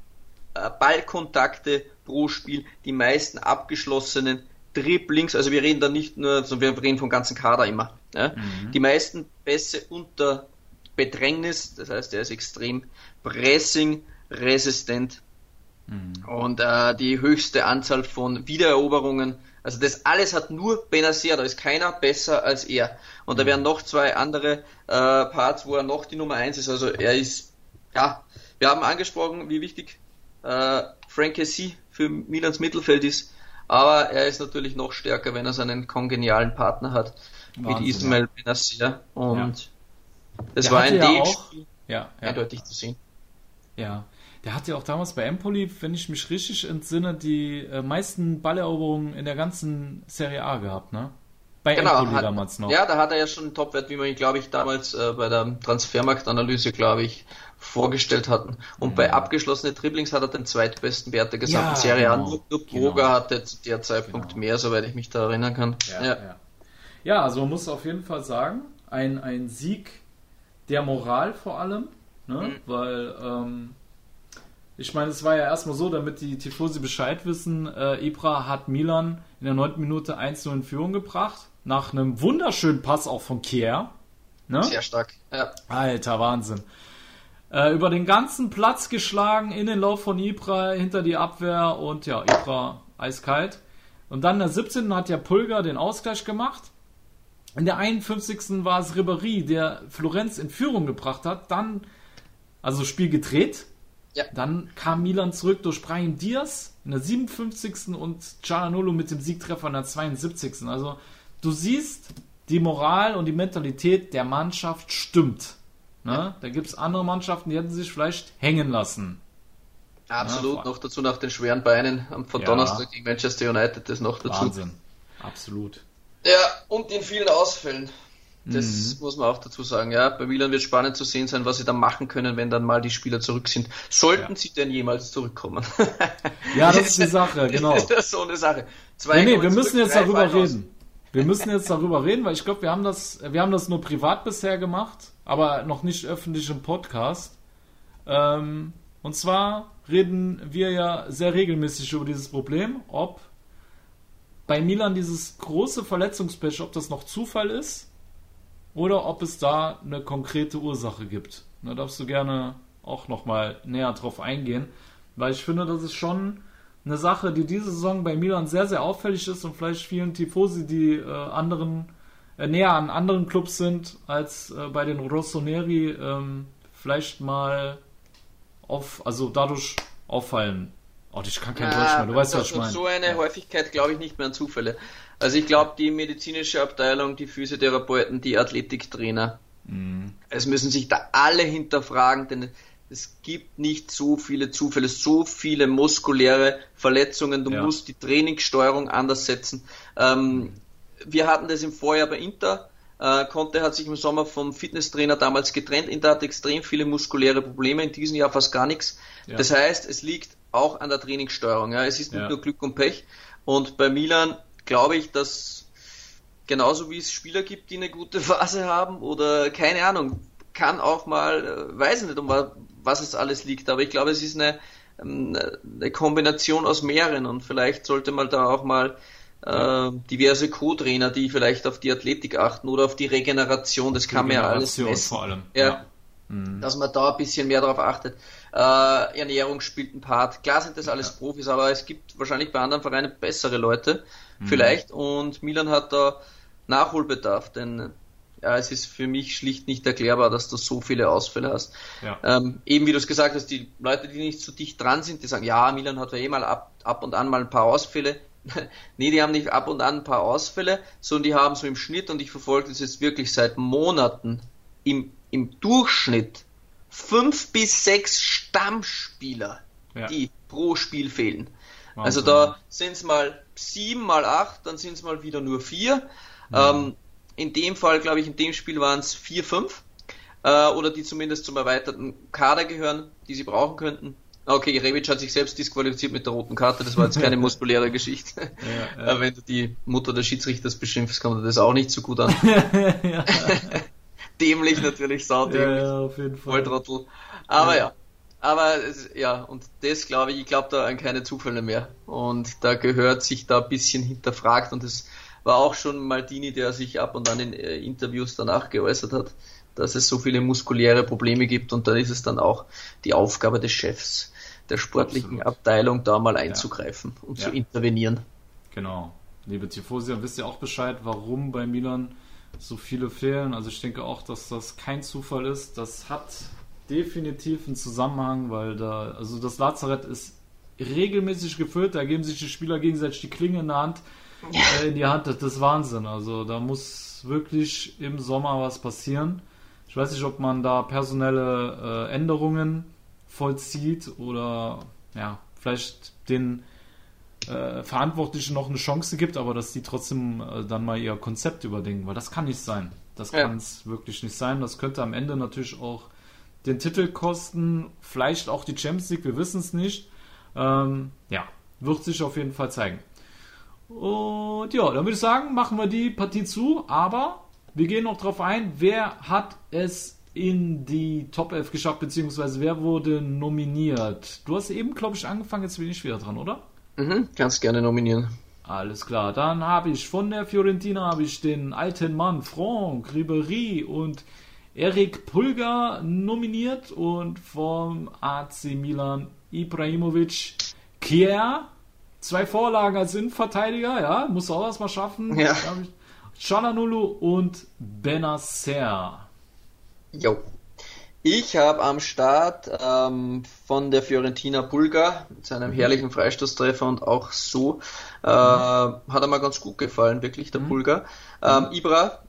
äh, Ballkontakte pro Spiel, die meisten abgeschlossenen Dribblings, also wir reden da nicht nur, sondern wir reden vom ganzen Kader immer. Ja? Mhm. Die meisten Pässe unter Bedrängnis, das heißt, er ist extrem pressing-resistent mhm. und äh, die höchste Anzahl von Wiedereroberungen. Also das alles hat nur Benacer, da ist keiner besser als er. Und mhm. da wären noch zwei andere äh, Parts, wo er noch die Nummer eins ist. Also er ist, ja, wir haben angesprochen, wie wichtig äh, Frank Cassie für Milans Mittelfeld ist. Aber er ist natürlich noch stärker, wenn er seinen kongenialen Partner hat, Wahnsinn, mit Ismail ja. Benacer. Und ja. Das der war in dem auch, ja, ja. eindeutig zu sehen. Ja, der hat ja auch damals bei Empoli, wenn ich mich richtig entsinne, die äh, meisten Balleroberungen in der ganzen Serie A gehabt, ne? Bei genau, Empoli hat, damals noch. Ja, da hat er ja schon einen Topwert, wie wir ihn, glaube ich, damals äh, bei der Transfermarktanalyse, glaube ich, vorgestellt hatten. Und mhm. bei abgeschlossenen Dribblings hat er den zweitbesten Wert der gesamten ja, Serie genau, A. Nur, nur Boga genau. hatte zu der Zeitpunkt genau. mehr, soweit ich mich da erinnern kann. Ja, ja. ja, also man muss auf jeden Fall sagen, ein, ein Sieg der Moral vor allem, ne? Mhm. weil ähm, ich meine, es war ja erstmal so, damit die Tifosi Bescheid wissen, äh, Ibra hat Milan in der 9. Minute 1-0 in Führung gebracht, nach einem wunderschönen Pass auch von Kier. Ne? Sehr stark, ja. Alter, Wahnsinn. Äh, über den ganzen Platz geschlagen, in den Lauf von Ibra, hinter die Abwehr und ja, Ibra eiskalt. Und dann in der 17. hat ja Pulgar den Ausgleich gemacht. in der 51. war es Ribéry, der Florenz in Führung gebracht hat. Dann, also Spiel gedreht. Ja. Dann kam Milan zurück durch Brian Diaz in der 57. und Cialanolo mit dem Siegtreffer in der 72. Also du siehst, die Moral und die Mentalität der Mannschaft stimmt. Ne? Da gibt es andere Mannschaften, die hätten sich vielleicht hängen lassen. Absolut, Ja, noch dazu nach den schweren Beinen am von Ja. Donnerstag gegen Manchester United, das noch dazu. Wahnsinn. Absolut. Ja, und den vielen Ausfällen. Das Mhm. muss man auch dazu sagen. Ja, bei Milan wird spannend zu sehen sein, was sie da machen können, wenn dann mal die Spieler zurück sind. Sollten Ja. sie denn jemals zurückkommen? Ja, das ist die Sache, genau. Das ist so eine Sache. Zwei Nee, nee, wir müssen jetzt darüber reden. Wir müssen jetzt darüber reden, weil ich glaube, wir haben das, wir haben das nur privat bisher gemacht, aber noch nicht öffentlich im Podcast. Ähm, und zwar reden wir ja sehr regelmäßig über dieses Problem, ob bei Milan dieses große Verletzungspech, ob das noch Zufall ist oder ob es da eine konkrete Ursache gibt. Da darfst du gerne auch nochmal näher drauf eingehen, weil ich finde, das ist schon eine Sache, die diese Saison bei Milan sehr, sehr auffällig ist und vielleicht vielen Tifosi, die äh, anderen äh, näher an anderen Clubs sind als äh, bei den Rossoneri, ähm, vielleicht mal auf, also dadurch auffallen. Oh, ich kann kein Deutsch mehr, du weißt, was ich meine. So eine Häufigkeit glaube ich nicht mehr an Zufälle. Also ich glaube, die medizinische Abteilung, die Physiotherapeuten, die Athletiktrainer, Mhm. es müssen sich da alle hinterfragen, denn es gibt nicht so viele Zufälle, so viele muskuläre Verletzungen. Du Ja. musst die Trainingssteuerung anders setzen. Ähm, wir hatten das im Vorjahr bei Inter. Äh, Conte hat sich im Sommer vom Fitnesstrainer damals getrennt. Inter hat extrem viele muskuläre Probleme, in diesem Jahr fast gar nichts. Ja. Das heißt, es liegt auch an der Trainingssteuerung. Ja. Es ist nicht Ja. nur Glück und Pech. Und bei Milan glaube ich, dass genauso wie es Spieler gibt, die eine gute Phase haben oder keine Ahnung, kann auch mal, äh, weiß ich nicht, um wa- was es alles liegt, aber ich glaube, es ist eine, ähm, eine Kombination aus mehreren und vielleicht sollte man da auch mal äh, diverse Co-Trainer, die vielleicht auf die Athletik achten oder auf die Regeneration, das kann man ja alles messen. vor allem. Ja. Dass man da ein bisschen mehr darauf achtet. Äh, Ernährung spielt einen Part. Klar sind das alles Profis, aber es gibt wahrscheinlich bei anderen Vereinen bessere Leute, Mhm. vielleicht. Und Milan hat da Nachholbedarf, denn ja, es ist für mich schlicht nicht erklärbar, dass du so viele Ausfälle hast. Ja. Ähm, eben wie du es gesagt hast, die Leute, die nicht so dicht dran sind, die sagen, ja, Milan hat ja eh mal ab, ab und an mal ein paar Ausfälle. nee, die haben nicht ab und an ein paar Ausfälle, sondern die haben so im Schnitt, und ich verfolge das jetzt wirklich seit Monaten, im, im Durchschnitt fünf bis sechs Stammspieler, Ja. die pro Spiel fehlen. Wahnsinn. Also da sind es mal sieben, mal acht, dann sind es mal wieder nur vier. Mhm. Ähm, in dem Fall, glaube ich, in dem Spiel waren es vier, fünf. Äh, oder die zumindest zum erweiterten Kader gehören, die sie brauchen könnten. Okay, Rebic hat sich selbst disqualifiziert mit der roten Karte, das war jetzt keine muskuläre Geschichte. Ja, ja. Wenn du die Mutter des Schiedsrichters beschimpfst, kommt dir das auch nicht so gut an. Dämlich natürlich, ja, saudämlich. ja, auf jeden Fall. Volltrottel. Aber ja. Aber ja, und das glaube ich, ich glaube da an keine Zufälle mehr. Und da gehört sich da ein bisschen hinterfragt und es war auch schon Maldini, der sich ab und an in äh, Interviews danach geäußert hat, dass es so viele muskuläre Probleme gibt und dann ist es dann auch die Aufgabe des Chefs der sportlichen Absolut. Abteilung da mal einzugreifen und Ja. zu intervenieren. Genau. Liebe Tifosi, wisst ihr auch Bescheid, warum bei Milan so viele fehlen? Also ich denke auch, dass das kein Zufall ist. Das hat definitiv einen Zusammenhang, weil da, also das Lazarett ist regelmäßig gefüllt, da geben sich die Spieler gegenseitig die Klinge in der Hand, äh, in die Hand, das ist Wahnsinn. Also da muss wirklich im Sommer was passieren. Ich weiß nicht, ob man da personelle äh, Änderungen vollzieht oder ja, vielleicht den äh, Verantwortlichen noch eine Chance gibt, aber dass die trotzdem äh, dann mal ihr Konzept überdenken, weil das kann nicht sein. Das Ja. kann es wirklich nicht sein. Das könnte am Ende natürlich auch den Titel kosten, vielleicht auch die Champions League, wir wissen es nicht. Ähm, ja, wird sich auf jeden Fall zeigen. Und ja, dann würde ich sagen, machen wir die Partie zu, aber wir gehen noch drauf ein, wer hat es in die Top 11 geschafft, beziehungsweise wer wurde nominiert? Du hast eben, glaube ich, angefangen, jetzt bin ich wieder dran, oder? Mhm, kannst gerne nominieren. Alles klar, dann habe ich von der Fiorentina habe ich den alten Mann Franck Ribéry und Erik Pulgar nominiert und vom AC Milan Ibrahimovic Kier. Zwei Vorlagen als Innenverteidiger, ja, muss auch erstmal schaffen. Ja. Chalanulu und Benacer. Jo. Ich habe am Start ähm, von der Fiorentina Bulgar mit seinem Mhm. herrlichen Freistoßtreffer und auch so äh, hat er mir ganz gut gefallen, wirklich, der Mhm. Bulgar. Ähm, Ibra,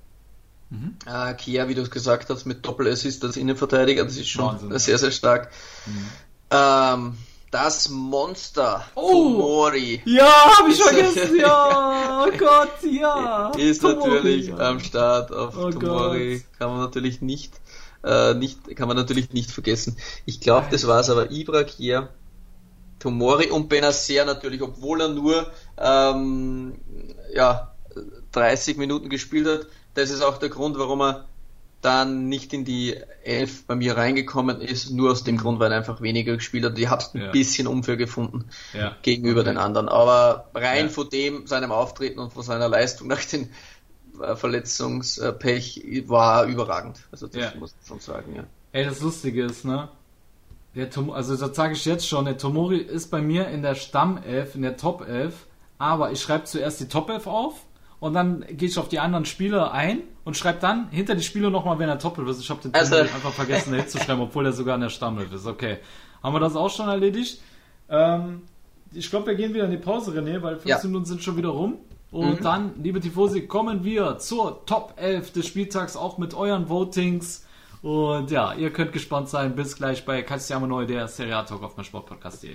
äh, Kier, wie du es gesagt hast, mit Doppelassist als Innenverteidiger, das ist schon Wahnsinn. Mhm. sehr, sehr stark. Ähm, das Monster Oh! Tomori Ja, hab ich Ist- vergessen, ja. Oh Gott, ja. ist Tomori, natürlich ja. am Start auf Oh Tomori. Gott. Kann man natürlich nicht, äh, nicht, kann man natürlich nicht vergessen. Ich glaube, das war's aber. Ibra, Kier, Tomori und Benacer natürlich, obwohl er nur ähm, ja, 30 Minuten gespielt hat. Das ist auch der Grund, warum er dann nicht in die Elf bei mir reingekommen ist, nur aus dem Grund, weil er einfach weniger gespielt hat. Ich habe ein Ja. bisschen unfair gefunden Ja. gegenüber Okay. den anderen. Aber rein Ja. von dem, seinem Auftreten und von seiner Leistung nach dem äh, Verletzungspech war er überragend. Also das Ja. muss man schon sagen, ja. Ey, das Lustige ist, ne? Der Tom also das sage ich jetzt schon, der Tomori ist bei mir in der Stammelf, in der Top 11, aber ich schreibe zuerst die Top 11 auf und dann gehe ich auf die anderen Spieler ein und schreibe dann hinter die Spieler nochmal, wenn er 11 ist. Ich habe den Also- Tomori einfach vergessen, da hinzuschreiben, obwohl er sogar in der Stammelf ist. Okay, haben wir das auch schon erledigt? Ähm, ich glaube, wir gehen wieder in die Pause, René, weil 15 Ja. Mhm. Minuten sind schon wieder rum. Und dann, liebe Tifosi, kommen wir zur Top 11 des Spieltags, auch mit euren Votings. Und ja, ihr könnt gespannt sein. Bis gleich bei Calciamo Neu, der Serie A Talk auf mein Sportpodcast.de.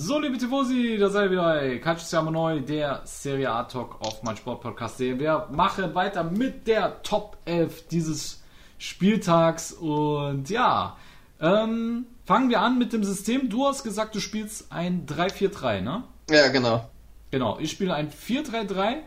So, liebe Tifosi, da seid ihr wieder bei Calciamo Neu, der Serie A Talk auf mein Sportpodcast.de. Wir machen weiter mit der Top 11 dieses Spieltags. Und ja, ähm, fangen wir an mit dem System. Du hast gesagt, du spielst ein 3-4-3, ne? Ja, genau. Genau, ich spiele ein 4-3-3.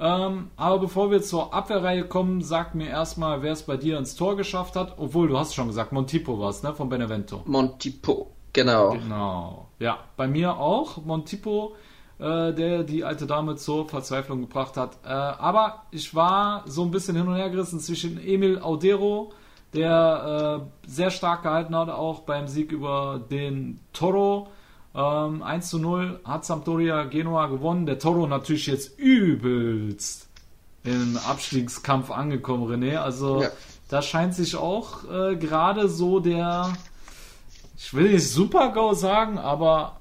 Ähm, aber bevor wir zur Abwehrreihe kommen, sag mir erstmal, wer es bei dir ins Tor geschafft hat. Obwohl, du hast schon gesagt, Montipo war es, ne? Von Benevento. Montipo, genau. Genau. Ja, bei mir auch. Montipo, äh, der die alte Dame zur Verzweiflung gebracht hat. Äh, aber ich war so ein bisschen hin und her gerissen zwischen Emil Audero, der äh, sehr stark gehalten hat, auch beim Sieg über den Toro. Ähm, 1 zu 0 hat Sampdoria Genua gewonnen. Der Toro natürlich jetzt übelst im Abstiegskampf angekommen, René. Also Ja. da scheint sich auch äh, gerade so der, ich will nicht Super-GO sagen, aber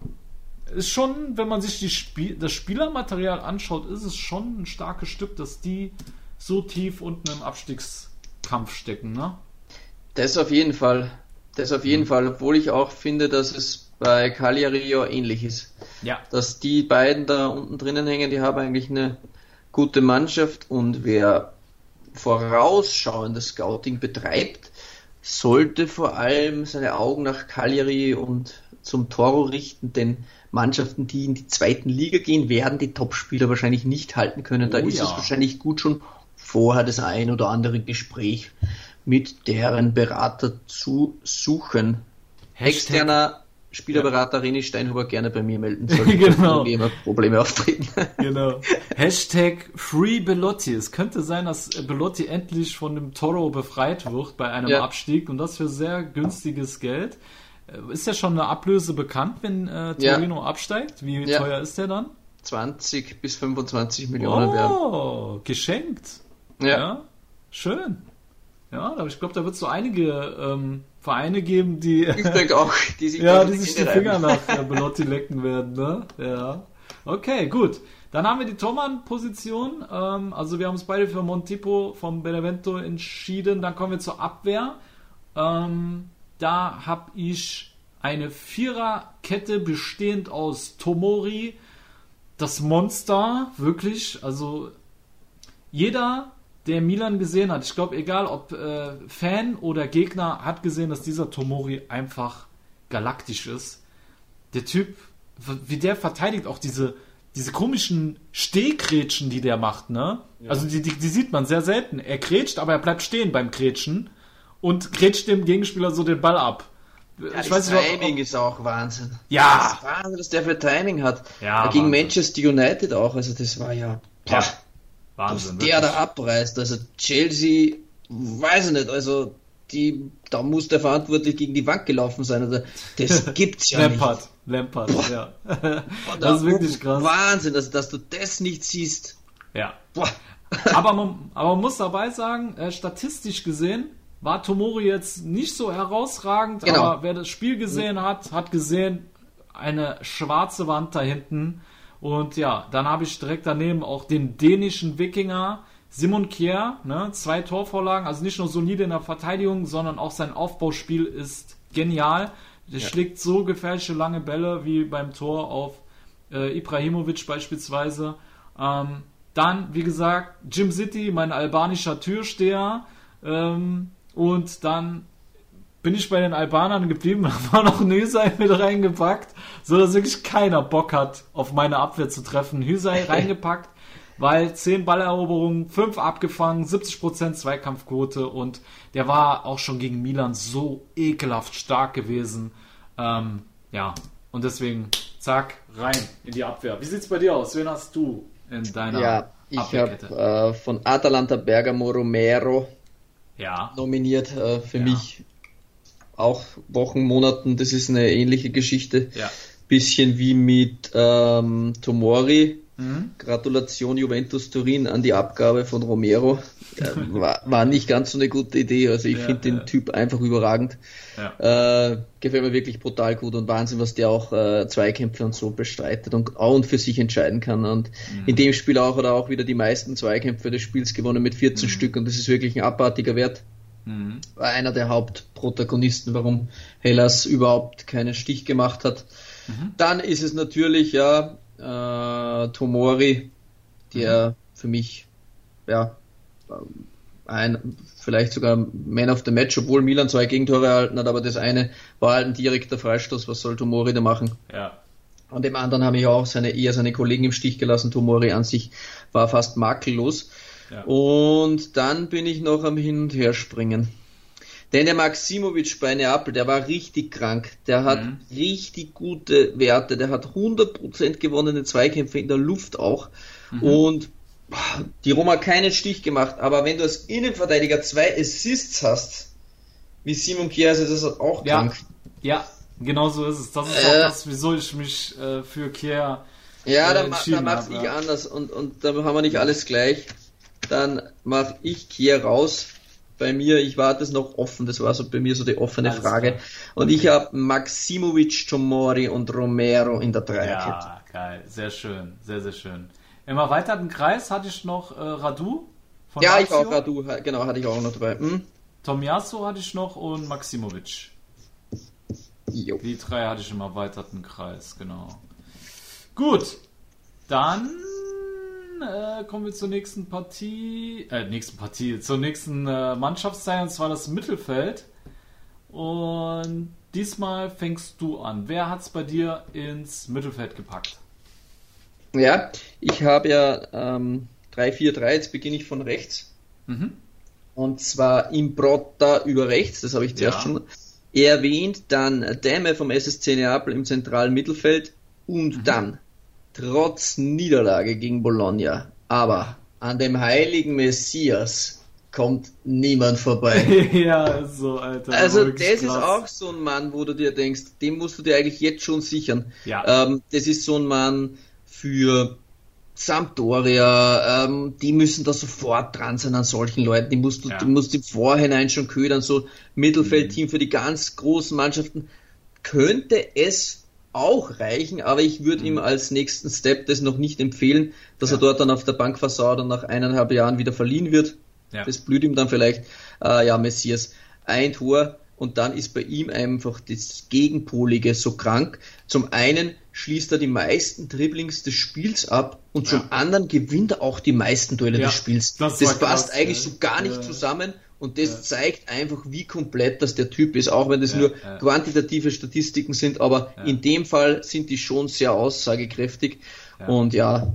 ist schon, wenn man sich Spiel das Spielermaterial anschaut, ist es schon ein starkes Stück, dass die so tief unten im Abstiegskampf stecken, ne? Das auf jeden Fall. Das auf jeden Fall, obwohl ich auch finde, dass es bei Cagliari ja ähnlich ist. Ja. Dass die beiden da unten drinnen hängen, die haben eigentlich eine gute Mannschaft und wer vorausschauendes Scouting betreibt, sollte vor allem seine Augen nach Cagliari und zum Toro richten, denn Mannschaften, die in die zweiten Liga gehen, werden die Topspieler wahrscheinlich nicht halten können. Da Oh ist ja. es wahrscheinlich gut schon vorher das ein oder andere Gespräch mit deren Berater zu suchen. Externer Spielerberater René Steinhuber gerne bei mir melden. Sollte Genau. Probleme, Probleme auftreten. Genau. Hashtag Free Belotti. Es könnte sein, dass Belotti endlich von dem Toro befreit wird bei einem Ja. Abstieg und das für sehr günstiges Geld. Äh, Ist ja schon eine Ablöse bekannt, wenn äh, Ja. Torino absteigt? Wie Ja. teuer ist der dann? 20 bis 25 Millionen werden. Oh, geschenkt. Ja. schön. Ja, aber ich glaube, da wird es so einige ähm, Vereine geben, die, Ich denke auch, die sich ja, die die sich die Finger nach äh, Belotti lecken werden. Ne? Ja. Okay, gut. Dann haben wir die Tormann-Position. Ähm, also wir haben uns beide für Montipo vom Benevento entschieden. Dann kommen wir zur Abwehr. Ähm, da habe ich eine Viererkette bestehend aus Tomori, das Monster, wirklich. Also jeder, der Milan gesehen hat, ich glaube, egal ob äh, Fan oder Gegner, hat gesehen, dass dieser Tomori einfach galaktisch ist. Der Typ, wie der verteidigt auch diese, diese komischen Stehkrätschen, die der macht, ne? Also die, die, die sieht man sehr selten. Er krätscht, aber er bleibt stehen beim Krätschen. und grätscht dem Gegenspieler so den Ball ab. Ja, ich das weiß nicht, Timing ist auch Wahnsinn. Ja. Das ist Wahnsinn, dass der für Timing hat. Ja, Gegen Wahnsinn. Manchester United auch, also das war ja. Boah, Ja. Wahnsinn. dass der wirklich. da abreißt. Also Chelsea, weiß ich nicht, also die, da muss der verantwortlich gegen die Wand gelaufen sein. Oder das gibt's ja nicht. Lampard. Lampard, ja. Da- das ist wirklich krass. Wahnsinn, dass, dass du das nicht siehst. Ja. Boah. aber, man, aber man muss dabei sagen, äh, statistisch gesehen war Tomori jetzt nicht so herausragend, Genau. aber wer das Spiel gesehen hat, hat gesehen, eine schwarze Wand da hinten. Und ja, dann habe ich direkt daneben auch den dänischen Wikinger Simon Kjær, ne, zwei Torvorlagen, also nicht nur solide in der Verteidigung, sondern auch sein Aufbauspiel ist genial. Der Ja. schlägt so gefährliche lange Bälle wie beim Tor auf äh, Ibrahimovic beispielsweise. Ähm, dann, wie gesagt, Jim City, mein albanischer Türsteher. Ähm, und dann bin ich bei den Albanern geblieben, habe auch noch ein Hüsei mit reingepackt, so dass wirklich keiner Bock hat, auf meine Abwehr zu treffen. Hüsei reingepackt, weil 10 Balleroberungen, 5 abgefangen, 70% Zweikampfquote und der war auch schon gegen Milan so ekelhaft stark gewesen. Ähm, ja, und deswegen, zack, rein in die Abwehr. Wie sieht's bei dir aus? Wen hast du in deiner Ja, ich Abwehrkette? habe äh, von Atalanta Bergamo Romero ja. nominiert. Äh, für mich auch Wochen, Monaten, das ist eine ähnliche Geschichte. Ja. Bisschen wie mit ähm, Tomori. Mhm. Gratulation Juventus Turin an die Abgabe von Romero. Äh, war, war nicht ganz so eine gute Idee. Also ich Ja, finde den ja. Typ einfach überragend. Äh, gefällt mir wirklich brutal gut und Wahnsinn, was der auch äh, Zweikämpfe und so bestreitet und auch und für sich entscheiden kann. Und Mhm. in dem Spiel auch hat er auch wieder die meisten Zweikämpfe des Spiels gewonnen mit 14 Stück und das ist wirklich ein abartiger Wert. Mhm. War einer der Hauptprotagonisten, warum Hellas überhaupt keinen Stich gemacht hat. Mhm. Dann ist es natürlich ja äh, Tomori, der Mhm. für mich ja ein vielleicht sogar Man of the Match, obwohl Milan zwei Gegentore erhalten hat, aber das eine war halt ein direkter Freistoß. Was soll Tomori da machen? Ja. An dem anderen habe ich auch seine, eher seine Kollegen im Stich gelassen. Tomori an sich war fast makellos. Ja. Und dann bin ich noch am Hin und Her springen. Denn der Maximovic bei Neapel, der war richtig krank. Der hat Mhm. richtig gute Werte. Der hat 100% gewonnene Zweikämpfe in der Luft auch. Mhm. Und die Roma hat keinen Stich gemacht. Aber wenn du als Innenverteidiger zwei Assists hast, wie Simon ist das auch Ja, krank. ja, genau so ist es. Das ist Äh. auch das, wieso ich mich äh, für Kier Ja, äh, da, ma- da mach's ich ja. anders und, und da haben wir nicht alles gleich. Dann mach ich Kier raus. Bei mir, ich warte es noch offen, das war so bei mir so die offene Alles Frage. klar. Und ich habe Maximovic, Tomori und Romero in der Dreierkette. Ja, geil, sehr schön, sehr, sehr schön. Im erweiterten Kreis hatte ich noch äh, Radu von Ja, ich Lazio. auch, Radu, genau, hatte ich auch noch dabei. Hm? Tomiasso hatte ich noch und Maximovic. Jo. Die drei hatte ich im erweiterten Kreis, genau. Gut, dann äh, kommen wir zur nächsten Partie, äh, nächsten Partie, zur nächsten äh, Mannschaftsteil, und zwar das Mittelfeld. Und diesmal fängst du an. Wer hat's bei dir ins Mittelfeld gepackt? Ja, ich habe ja ähm, 3-4-3, jetzt beginne ich von rechts. Mhm. Und zwar Imbrotta über rechts, das habe ich zuerst Ja. schon erwähnt. Dann Dämme vom SSC Neapel im zentralen Mittelfeld. Und Mhm. dann, trotz Niederlage gegen Bologna, aber an dem heiligen Messias kommt niemand vorbei. ja, ist so, Alter. Also das ist krass. auch so ein Mann, wo du dir denkst, dem musst du dir eigentlich jetzt schon sichern. Ja. Ähm, das ist so ein Mann für Sampdoria, ähm, die müssen da sofort dran sein an solchen Leuten. Die musst du, Ja. die musst im Vorhinein schon ködern. So Mittelfeldteam für die ganz großen Mannschaften könnte es auch reichen, aber ich würde ihm als nächsten Step das noch nicht empfehlen, dass Ja. er dort dann auf der Bank versaut und nach eineinhalb Jahren wieder verliehen wird. Ja. Das blüht ihm dann vielleicht. Äh, ja, Messias, ein Tor und dann ist bei ihm einfach das Gegenpolige so krank. Zum einen schließt er die meisten Dribblings des Spiels ab und zum anderen gewinnt er auch die meisten Duelle Ja, des Spiels. das Das, passt krass, eigentlich ja. so gar nicht Ja. zusammen und das zeigt einfach, wie komplett das der Typ ist, auch wenn das Ja, nur ja. quantitative Statistiken sind, aber Ja. in dem Fall sind die schon sehr aussagekräftig. Ja. Und ja,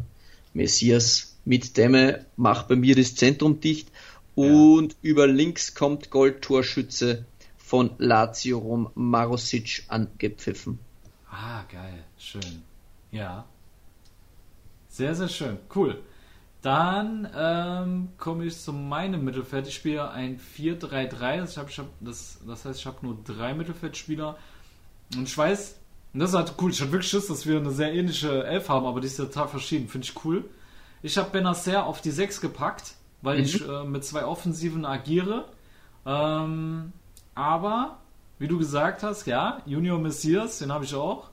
Messias mit Dämme macht bei mir das Zentrum dicht. Und ja. über links kommt Goldtorschütze von Lazio Rom Marosic angepfiffen. Ah, geil. Schön. Ja. Sehr, sehr schön. Cool. Dann ähm, komme ich zu meinem Mittelfeld. Ich spiele ein 4-3-3. Das, hab, hab, das, das heißt, ich habe nur drei Mittelfeldspieler. Und ich weiß, und das ist halt cool. Ich habe wirklich Schiss, dass wir eine sehr ähnliche Elf haben, aber die ist total verschieden. Finde ich cool. Ich habe Benacer auf die 6 gepackt, weil mhm. ich äh, mit zwei Offensiven agiere. Ähm, aber, wie du gesagt hast, ja, Junior Messias, den habe ich auch.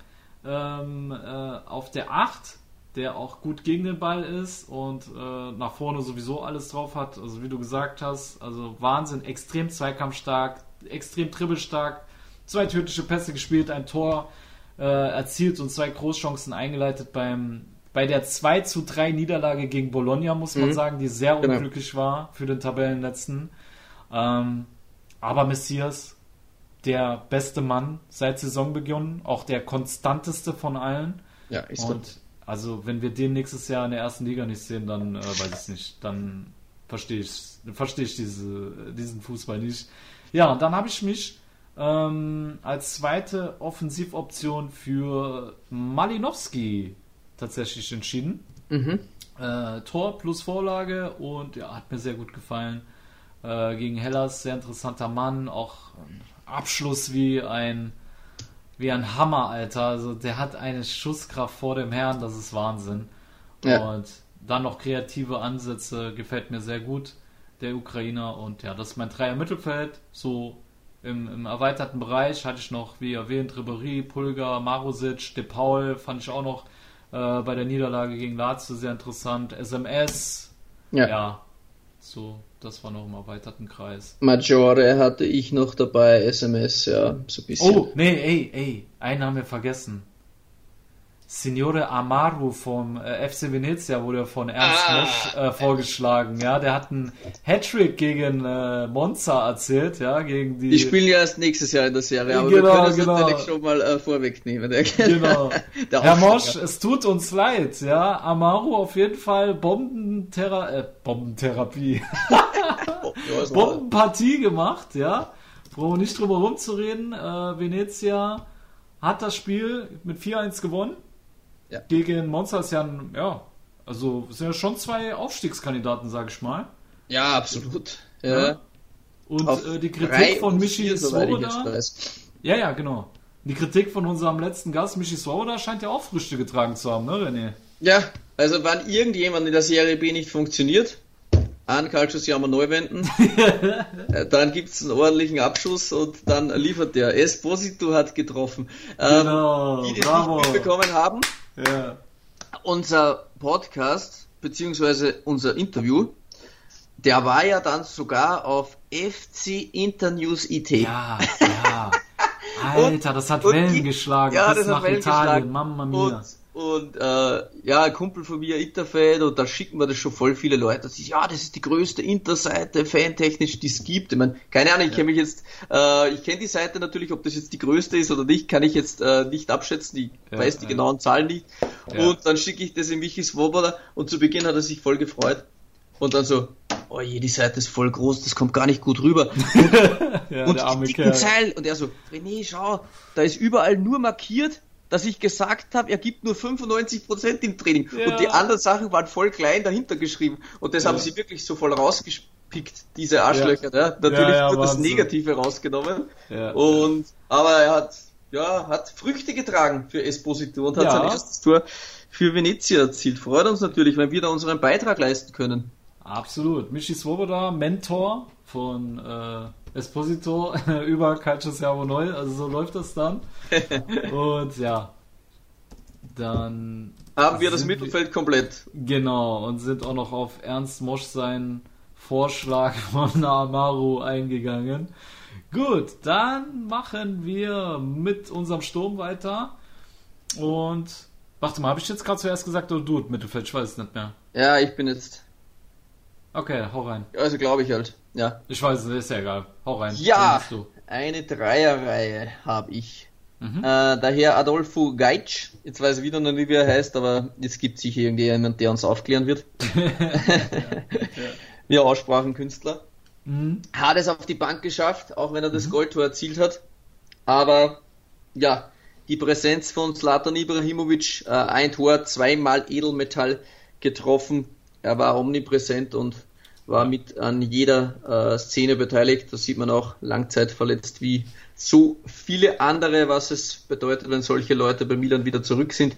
Ähm, äh, auf der 8 der auch gut gegen den Ball ist und äh, nach vorne sowieso alles drauf hat. Also wie du gesagt hast, also Wahnsinn, extrem zweikampfstark, extrem dribbelstark, zwei tödliche Pässe gespielt, ein Tor äh, erzielt und zwei Großchancen eingeleitet beim bei der 2 zu 3 Niederlage gegen Bologna, muss man mhm. sagen, die sehr genau. unglücklich war für den Tabellenletzten. Ähm, aber Messias, der beste Mann seit Saisonbeginn, auch der konstanteste von allen. Ja, ist und also, wenn wir den nächstes Jahr in der ersten Liga nicht sehen, dann äh, weiß ich nicht. Dann verstehe ich, verstehe ich diese, diesen Fußball nicht. Ja, und dann habe ich mich ähm, als zweite Offensivoption für Malinowski tatsächlich entschieden. Mhm. Äh, Tor plus Vorlage und ja, hat mir sehr gut gefallen. Äh, gegen Hellas, sehr interessanter Mann, auch Abschluss wie ein wie ein Hammer, Alter. Also der hat eine Schusskraft vor dem Herrn, das ist Wahnsinn. Ja. Und dann noch kreative Ansätze, gefällt mir sehr gut, der Ukrainer. Und ja, das ist mein Dreier Mittelfeld. So im, im erweiterten Bereich hatte ich noch, wie erwähnt, Ribery, Pulgar, Marusic, De Paul, fand ich auch noch äh, bei der Niederlage gegen Lazio sehr interessant. SMS, ja, ja so das war noch im erweiterten Kreis. Maggiore hatte ich noch dabei, SMS, ja, so ein bisschen. Oh, nee, ey, ey, einen haben wir vergessen. Signore Amaru vom äh, FC Venezia wurde von Ernst ah. Mosch äh, vorgeschlagen. Ja, der hat einen Hattrick gegen äh, Monza erzählt, ja, gegen die. Die spielen ja erst nächstes Jahr in der Serie, aber genau, wir können genau. natürlich schon mal äh, vorwegnehmen. genau. Herr Mosch, es tut uns leid, ja. Amaru auf jeden Fall Bombenthera äh, Bombentherapie. Bombenpartie gemacht, ja. Brauchen nicht drüber rumzureden. Venezia hat das Spiel mit 4-1 gewonnen. Ja. Gegen Monster ist ja ein, ja, also sind ja schon zwei Aufstiegskandidaten, sag ich mal. Ja, absolut. Ja. ja. Und äh, die Kritik von Michi Swoboda. Ja, ja, genau. Die Kritik von unserem letzten Gast, Michi Swoboda, scheint ja auch Früchte getragen zu haben, ne, René? Ja, also wenn irgendjemand in der Serie B nicht funktioniert, an Calcius Jammer neu wenden, äh, dann gibt es einen ordentlichen Abschuss und dann liefert der. Esposito hat getroffen. Ähm, genau, die, die bravo. mitbekommen haben, ja. Unser Podcast, beziehungsweise unser Interview, der war ja dann sogar auf FC Internews IT. Ja, ja. Alter, das hat Wellen die, geschlagen. Ja, das hat Wellen Italien. geschlagen. Mamma mia. Und und äh, ja, ein Kumpel von mir, Interfan, und da schicken wir das schon voll viele Leute. Das ist, ja, das ist die größte Interseite, fantechnisch, die es gibt. Ich meine, keine Ahnung, ich ja. kenne mich jetzt, äh, ich kenne die Seite natürlich, ob das jetzt die größte ist oder nicht, kann ich jetzt äh, nicht abschätzen. Ich ja, weiß die ja. genauen Zahlen nicht. Und dann schicke ich das in Michi Swoboda und zu Beginn hat er sich voll gefreut. Und dann so, oh je, die Seite ist voll groß, das kommt gar nicht gut rüber. Und, ja, und die dicken Zeilen. Und er so, René, schau, da ist überall nur markiert, dass ich gesagt habe, er gibt nur 95% im Training. Ja. Und die anderen Sachen waren voll klein dahinter geschrieben. Und das ja. haben sie wirklich so voll rausgespickt, diese Arschlöcher. Ja. Natürlich wird das Negative rausgenommen. Und, aber er hat, ja, hat Früchte getragen für Esposito und hat sein erstes Tor für Venezia erzielt. Freut uns natürlich, wenn wir da unseren Beitrag leisten können. Absolut. Michi Swoboda, Mentor von äh, Esposito über Calcio Servo Neu, also so läuft das dann. und ja, dann haben wir das Mittelfeld wir, komplett. Genau, und sind auch noch auf Ernst Mosch seinen Vorschlag von Amaru eingegangen. Gut, dann machen wir mit unserem Sturm weiter. Und warte mal, habe ich jetzt gerade zuerst gesagt oder du Mittelfeld? Ich weiß es nicht mehr. Ja, ich bin jetzt Okay, hau rein. Also glaube ich halt, ja. Ich weiß, ist ja egal. Hau rein. Ja, eine Dreierreihe habe ich. Mhm. Äh, daher Adolfo Geitsch, jetzt weiß ich wieder noch nicht, wie er heißt, aber jetzt gibt es sicher irgendjemand, der uns aufklären wird. ja, ja. Wir Aussprachenkünstler. Mhm. Hat es auf die Bank geschafft, auch wenn er das mhm. Goldtor erzielt hat. Aber ja, die Präsenz von Zlatan Ibrahimovic, äh, ein Tor, zweimal Edelmetall getroffen. Er war omnipräsent und war mit an jeder äh, Szene beteiligt. Da sieht man auch langzeitverletzt wie so viele andere, was es bedeutet, wenn solche Leute bei Milan wieder zurück sind.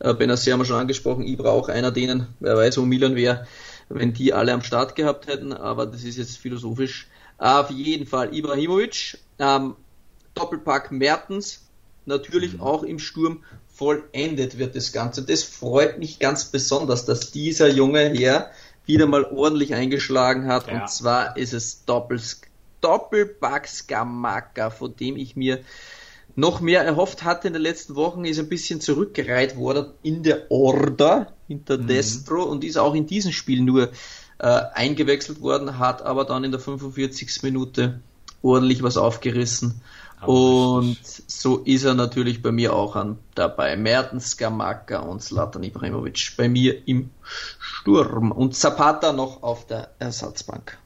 Äh, Benassi haben wir schon angesprochen, Ibra auch einer denen. Wer weiß, wo Milan wäre, wenn die alle am Start gehabt hätten, aber das ist jetzt philosophisch. Auf jeden Fall Ibrahimovic, ähm, Doppelpack Mertens, natürlich mhm. auch im Sturm vollendet wird das Ganze. Das freut mich ganz besonders, dass dieser junge Herr wieder mal ordentlich eingeschlagen hat. Ja. Und zwar ist es Doppels, Doppelpack Skamaka, von dem ich mir noch mehr erhofft hatte in den letzten Wochen, ist ein bisschen zurückgereiht worden in der Order hinter mhm. Destro und ist auch in diesem Spiel nur äh, eingewechselt worden, hat aber dann in der 45. Minute ordentlich was aufgerissen. Aber und richtig. so ist er natürlich bei mir auch an, dabei. Mertens, Skamaka und Slatan Ibrahimovic bei mir im Sturm und Zapata noch auf der Ersatzbank.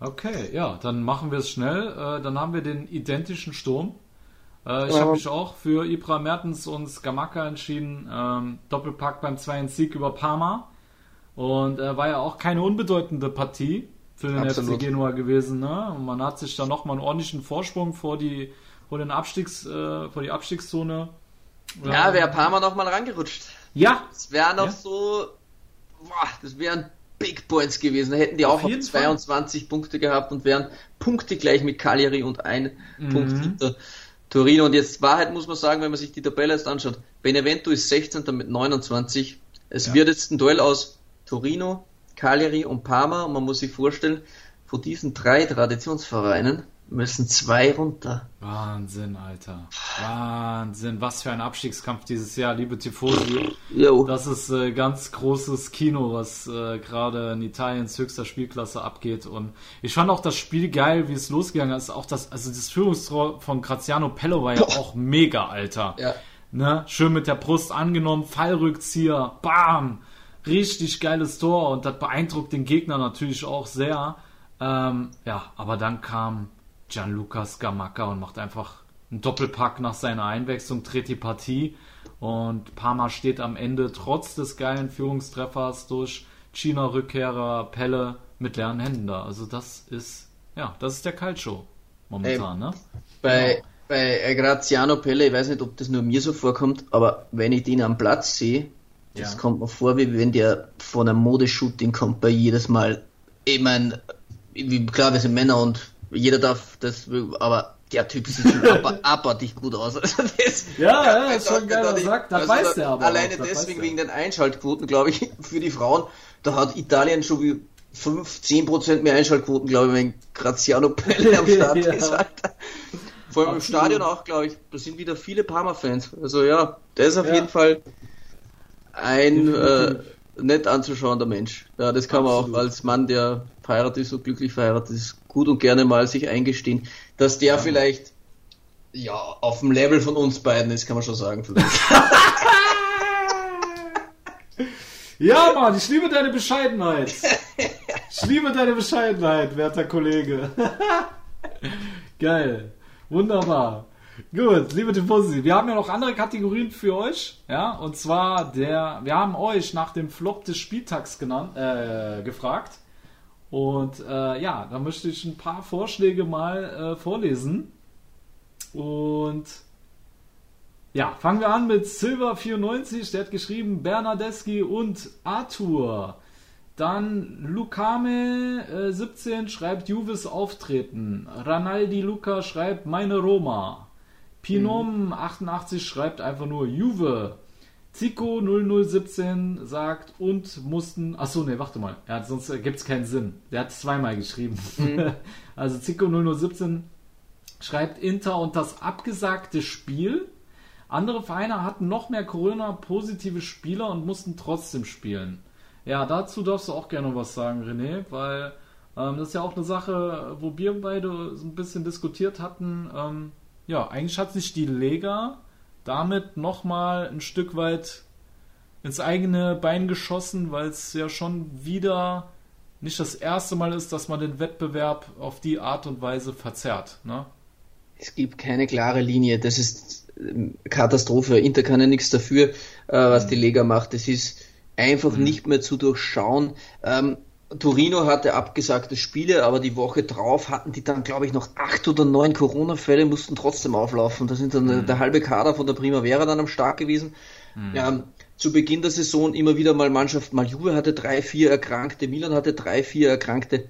Okay, ja, dann machen wir es schnell. Äh, dann haben wir den identischen Sturm. Äh, ich habe mich auch für Ibra Mertens und Skamaka entschieden. Ähm, Doppelpack beim 2 Sieg über Parma. Und äh, war ja auch keine unbedeutende Partie für den Absolut. FC Genua gewesen. Ne? Und man hat sich da nochmal einen ordentlichen Vorsprung vor die, vor den Abstiegs, äh, vor die Abstiegszone. Ja, wäre Parma nochmal rangerutscht. Ja. Das wäre noch ja. so, boah, das wären Big Points gewesen. Da hätten die Auf auch noch 22 Fall. Punkte gehabt und wären Punkte gleich mit Cagliari und ein mhm. Punkt hinter Torino. Und jetzt Wahrheit muss man sagen, wenn man sich die Tabelle jetzt anschaut. Benevento ist 16. mit 29. Es ja. wird jetzt ein Duell aus Torino, Cagliari und Parma. Und man muss sich vorstellen, von diesen drei Traditionsvereinen müssen zwei runter. Wahnsinn, Alter. Wahnsinn. Was für ein Abstiegskampf dieses Jahr, liebe Tifosi. Jo. Das ist äh, ganz großes Kino, was äh, gerade in Italiens höchster Spielklasse abgeht. Und ich fand auch das Spiel geil, wie es losgegangen ist. Auch das, also das Führungstor von Graziano Pello war ja Boah. auch mega, Alter. Ja. Ne? Schön mit der Brust angenommen, Fallrückzieher, bam! Richtig geiles Tor und das beeindruckt den Gegner natürlich auch sehr. Ähm, ja, aber dann kam Gianluca Scamacca und macht einfach einen Doppelpack nach seiner Einwechslung, dreht die Partie und Parma steht am Ende trotz des geilen Führungstreffers durch China-Rückkehrer Pelle mit leeren Händen da. Also das ist, ja, das ist der Calcio momentan, Ey, ne? Bei, genau. bei Graziano Pelle, ich weiß nicht, ob das nur mir so vorkommt, aber wenn ich den am Platz sehe, das ja. kommt mir vor, wie wenn der von einem Modeshooting kommt bei jedes Mal. Ich meine, klar, wir sind Männer und jeder darf das, aber der Typ sieht schon aber, abartig gut aus. Also das, ja, ja, ist schon geil, sagt, das also weiß der aber. Alleine auch, deswegen wegen den Einschaltquoten, glaube ich, für die Frauen, da hat Italien schon wie 5, 10% mehr Einschaltquoten, glaube ich, wenn Graziano Pelle am Start ja. ist. Alter. Vor allem im Stadion auch, glaube ich, da sind wieder viele Parma-Fans. Also ja, der ist auf ja. jeden Fall ein äh, nett anzuschauender Mensch. Ja, das kann Absolut. man auch als Mann, der verheiratet ist und glücklich verheiratet ist, gut und gerne mal sich eingestehen, dass der ja. vielleicht ja auf dem Level von uns beiden ist, kann man schon sagen ja, Mann, ich liebe deine Bescheidenheit. Ich liebe deine Bescheidenheit, werter Kollege. Geil. Wunderbar. Gut, liebe Tifosi, wir haben ja noch andere Kategorien für euch, ja, und zwar der, wir haben euch nach dem Flop des Spieltags genannt, äh, gefragt und äh, ja, da möchte ich ein paar Vorschläge mal äh, vorlesen. Und ja, fangen wir an mit Silver94, der hat geschrieben Bernardeschi und Arthur. Dann Lukame äh, 17 schreibt Juves Auftreten. Ranaldi Luca schreibt Meine Roma. Pinom mhm. 88 schreibt einfach nur Juve. Zico 0017 sagt und mussten. Achso, ne, warte mal. Er hat, sonst gibt es keinen Sinn. Der hat zweimal geschrieben. Mhm. also Zico 0017 schreibt Inter und das abgesagte Spiel. Andere Vereine hatten noch mehr Corona-positive Spieler und mussten trotzdem spielen. Ja, dazu darfst du auch gerne was sagen, René, weil ähm, das ist ja auch eine Sache, wo wir beide so ein bisschen diskutiert hatten. Ähm, ja, eigentlich hat sich die Lega damit nochmal ein Stück weit ins eigene Bein geschossen, weil es ja schon wieder nicht das erste Mal ist, dass man den Wettbewerb auf die Art und Weise verzerrt. Ne? Es gibt keine klare Linie. Das ist ähm, Katastrophe. Inter kann ja nichts dafür, äh, was die Lega macht. Es ist einfach mhm. nicht mehr zu durchschauen. Ähm, Torino hatte abgesagte Spiele, aber die Woche drauf hatten die dann, glaube ich, noch acht oder neun Corona-Fälle, mussten trotzdem auflaufen. Da sind dann mhm. der halbe Kader von der Primavera dann am Start gewesen. Mhm. Ja, zu Beginn der Saison immer wieder mal Mannschaft, mal Juve hatte drei, vier Erkrankte, Milan hatte drei, vier Erkrankte.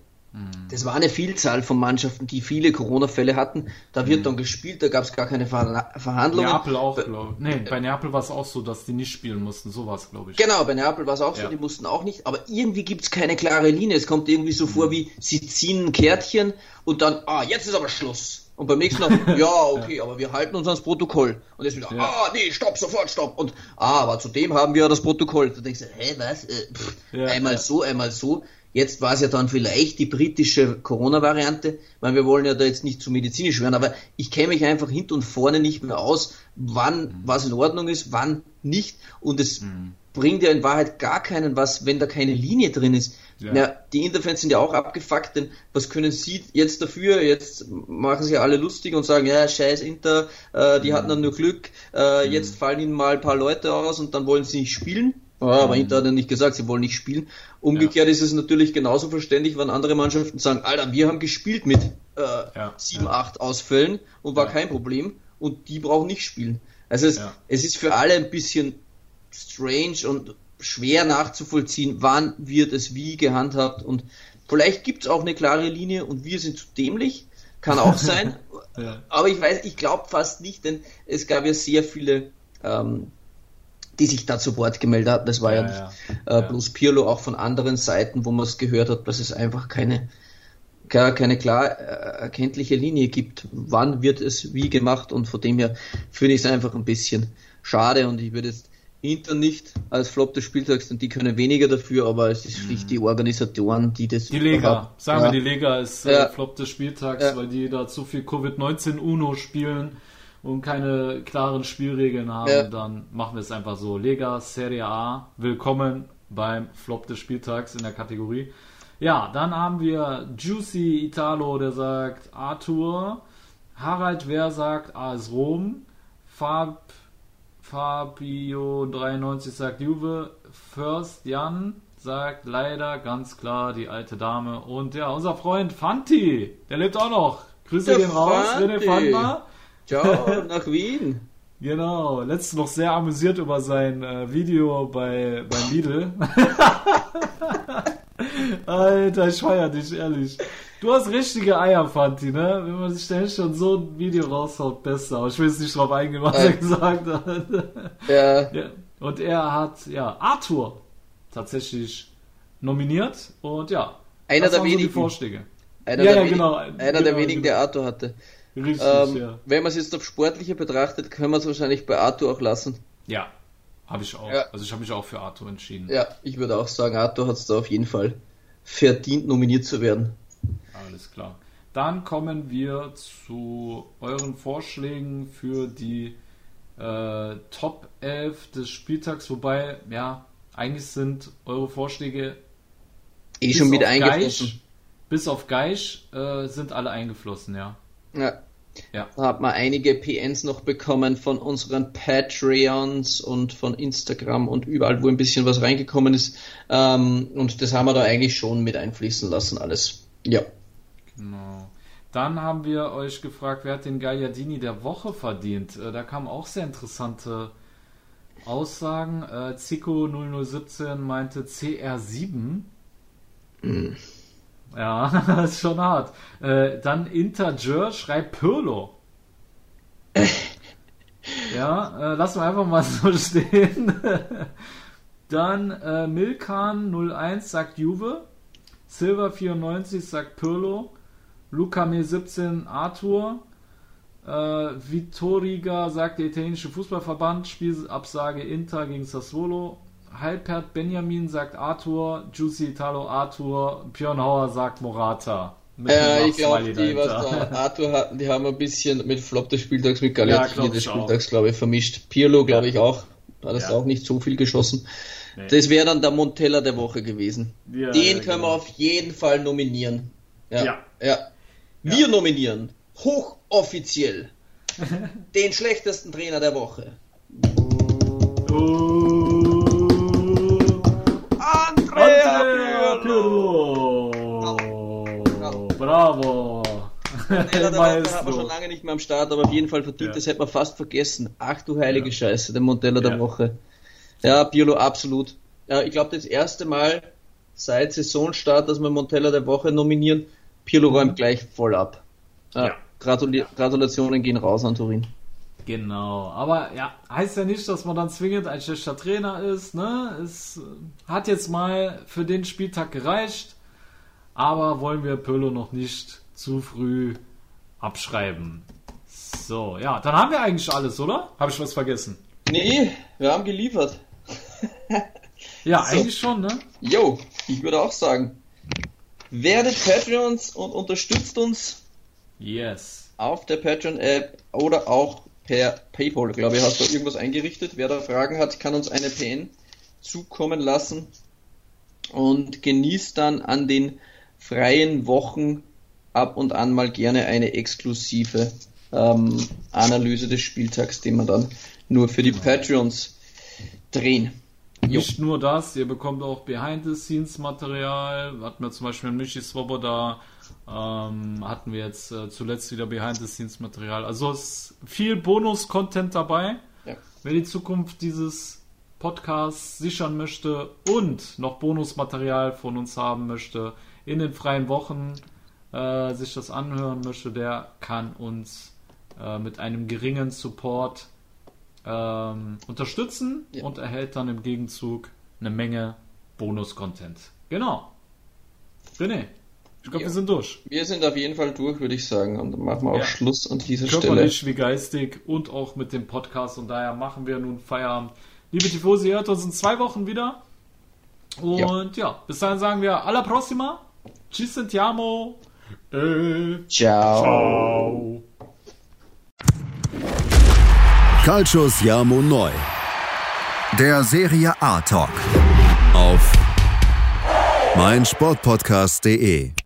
Das war eine Vielzahl von Mannschaften, die viele Corona-Fälle hatten. Da wird mhm. dann gespielt, da gab es gar keine Ver Verhandlungen. Neapel auch, glaube ich. Nee, bei Neapel war es auch so, dass die nicht spielen mussten. So war es, glaube ich. Genau, bei Neapel war es auch ja. so, die mussten auch nicht. Aber irgendwie gibt es keine klare Linie. Es kommt irgendwie so mhm. vor, wie sie ziehen ein Kärtchen und dann, ah, jetzt ist aber Schluss. Und beim nächsten Mal, ja, okay, ja. aber wir halten uns ans Protokoll. Und jetzt wieder, ja. ah, nee, stopp, sofort, stopp. Und, ah, aber zudem haben wir ja das Protokoll. Da denkst du, hä, was? Äh, pff, ja, einmal so, einmal so. Jetzt war es ja dann vielleicht die britische Corona-Variante, weil wir wollen ja da jetzt nicht zu medizinisch werden, aber ich kenne mich einfach hinten und vorne nicht mehr aus, wann mhm. was in Ordnung ist, wann nicht. Und es mhm. bringt ja in Wahrheit gar keinen was, wenn da keine Linie drin ist. Ja. ja. die Interfans sind ja auch abgefuckt, denn was können sie jetzt dafür? Jetzt machen sie alle lustig und sagen, ja, scheiß Inter, äh, die mhm. hatten dann nur Glück, äh, mhm. jetzt fallen ihnen mal ein paar Leute aus und dann wollen sie nicht spielen. Ja, aber mhm. Inter hat ja nicht gesagt, sie wollen nicht spielen. Umgekehrt ja. ist es natürlich genauso verständlich, wenn andere Mannschaften sagen, Alter, wir haben gespielt mit äh, ja. 7, 8 Ausfällen und war kein Problem und die brauchen nicht spielen. Also es, es ist für alle ein bisschen strange und schwer nachzuvollziehen, wann wird es wie gehandhabt und vielleicht gibt es auch eine klare Linie und wir sind zu dämlich, kann auch sein, aber ich weiß, ich glaube fast nicht, denn es gab ja sehr viele, ähm, die sich da zu Wort gemeldet haben, das war ja, ja nicht äh, bloß Pirlo, auch von anderen Seiten, wo man es gehört hat, dass es einfach keine keine klar äh, erkenntliche Linie gibt, wann wird es wie gemacht und von dem her finde ich es einfach ein bisschen schade und ich würde jetzt Inter nicht als Flop des Spieltags, denn die können weniger dafür, aber es ist schlicht die Organisatoren, die das. Die Lega, sagen ja. wir, die Lega ist äh, ja. Flop des Spieltags, ja. weil die da zu viel Covid-19 Uno spielen und keine klaren Spielregeln haben. Dann machen wir es einfach so. Lega, Serie A, willkommen beim Flop des Spieltags in der Kategorie. Ja, dann haben wir Juicy Italo, der sagt Arthur. Harald Wer sagt AS Rom. Fab Fabio93 sagt Juve. First Jan sagt leider ganz klar die alte Dame. Und ja, unser Freund Fanti, der lebt auch noch. Grüße der gehen raus, René Fandma. Ciao, nach Wien. Genau, letztens noch sehr amüsiert über sein äh, Video bei, bei Lidl. Alter, ich feier dich, ehrlich. Du hast richtige Eier, Fanti, ne? Wenn man sich dann schon so ein Video raushaut, besser. Aber ich will jetzt nicht drauf eingehen, was äh. er gesagt hat. Ja. ja. Und er hat, ja, Arthur tatsächlich nominiert und ja. Einer der wenigen. Vorschläge. Einer ja, der, ja, genau. einer genau, der wenigen, genau. der Arthur hatte. Richtig, ähm, ja. Wenn man es jetzt auf Sportliche betrachtet, können wir es wahrscheinlich bei Arthur auch lassen. Ja, habe ich auch. Ja. Also ich habe mich auch für Arthur entschieden. Ja, ich würde auch sagen, Arthur hat es da auf jeden Fall verdient, nominiert zu werden. Alles klar. Dann kommen wir zu euren Vorschlägen für die äh, Top 11 des Spieltags, wobei, ja, eigentlich sind eure Vorschläge eh schon wieder eingeflossen. bis auf Geisch äh, sind alle eingeflossen, ja. Ja. Ja. Da hat man einige PNs noch bekommen von unseren Patreons und von Instagram und überall, wo ein bisschen was reingekommen ist. Ähm, und das haben wir da eigentlich schon mit einfließen lassen, alles. Ja. Genau. Dann haben wir euch gefragt, wer hat den Gagliardini der Woche verdient? Äh, da kamen auch sehr interessante Aussagen. Äh, Zico 0017 meinte CR7. Mhm. Ja, das ist schon hart. Äh, dann Interjur schreibt Pirlo. ja, äh, lassen wir einfach mal so stehen. dann äh, Milkan 01 sagt Juve. Silver 94 sagt Pirlo. Luca Mir 17 Arthur. Äh, Vittoriga sagt der italienische Fußballverband. Spielabsage Inter gegen Sassuolo. Halpert Benjamin sagt Arthur, Juicy Italo Arthur, Björn Hauer sagt Morata. Ja, ich glaube, die, was da Arthur hatten, die haben ein bisschen mit Flop des Spieltags, mit Galetti ja, des Spieltags, glaube ich, vermischt. Pirlo, glaube ich, auch. Da hat es ja. auch nicht so viel geschossen. Nee. Das wäre dann der Montella der Woche gewesen. Ja, Den können genau. wir auf jeden Fall nominieren. Ja. Ja. Wir nominieren hochoffiziell den schlechtesten Trainer der Woche. Andrea Woche Maestro. haben wir schon lange nicht mehr am Start, aber auf jeden Fall verdient, Ja. das hätte man fast vergessen. Ach du heilige Scheiße, der Montella Ja. der Woche. Ja, Pirlo absolut. Ja, ich glaube, das erste Mal seit Saisonstart, dass wir Montella der Woche nominieren. Pirlo räumt gleich voll ab. Ja. Ja. Gratuli Gratulationen gehen raus an Turin. Genau, aber ja, heißt ja nicht, dass man dann zwingend ein schlechter Trainer ist. Ne? Es äh, hat jetzt mal für den Spieltag gereicht, aber wollen wir Pirlo noch nicht zu früh abschreiben. So, ja, dann haben wir eigentlich alles, oder? Habe ich was vergessen? Nee, wir haben geliefert. Ja, So. eigentlich schon, ne? Jo, ich würde auch sagen, werdet Patreons und unterstützt uns Yes. auf der Patreon-App oder auch per PayPal. Ich glaube, hast du irgendwas eingerichtet. Wer da Fragen hat, kann uns eine PN zukommen lassen und genießt dann an den freien Wochen ab und an mal gerne eine exklusive ähm, Analyse des Spieltags, die wir dann nur für die Patreons drehen. Jo. Nicht nur das, ihr bekommt auch Behind-the-Scenes-Material. Hatten wir zum Beispiel mit Michi Swoboda, ähm, hatten wir jetzt äh, zuletzt wieder Behind-the-Scenes-Material. Also es ist viel Bonus-Content dabei. Ja. Wer die Zukunft dieses Podcasts sichern möchte und noch Bonusmaterial von uns haben möchte, in den freien Wochen äh, sich das anhören möchte, der kann uns äh, mit einem geringen Support ähm, unterstützen Ja. und erhält dann im Gegenzug eine Menge Bonus-Content. Genau. René, ich glaube, Ja. wir sind durch. Wir sind auf jeden Fall durch, würde ich sagen. Und dann machen wir auch Ja. Schluss an dieser Stelle. Körperlich wie geistig und auch mit dem Podcast und daher machen wir nun Feierabend. Liebe Tifosi, hört uns in zwei Wochen wieder. Und ja, bis dahin sagen wir alla prossima. Ci sentiamo. Äh, Ciao. ciao. Calcio Siamo Neu. Der Serie A Talk. Auf meinsportpodcast.de.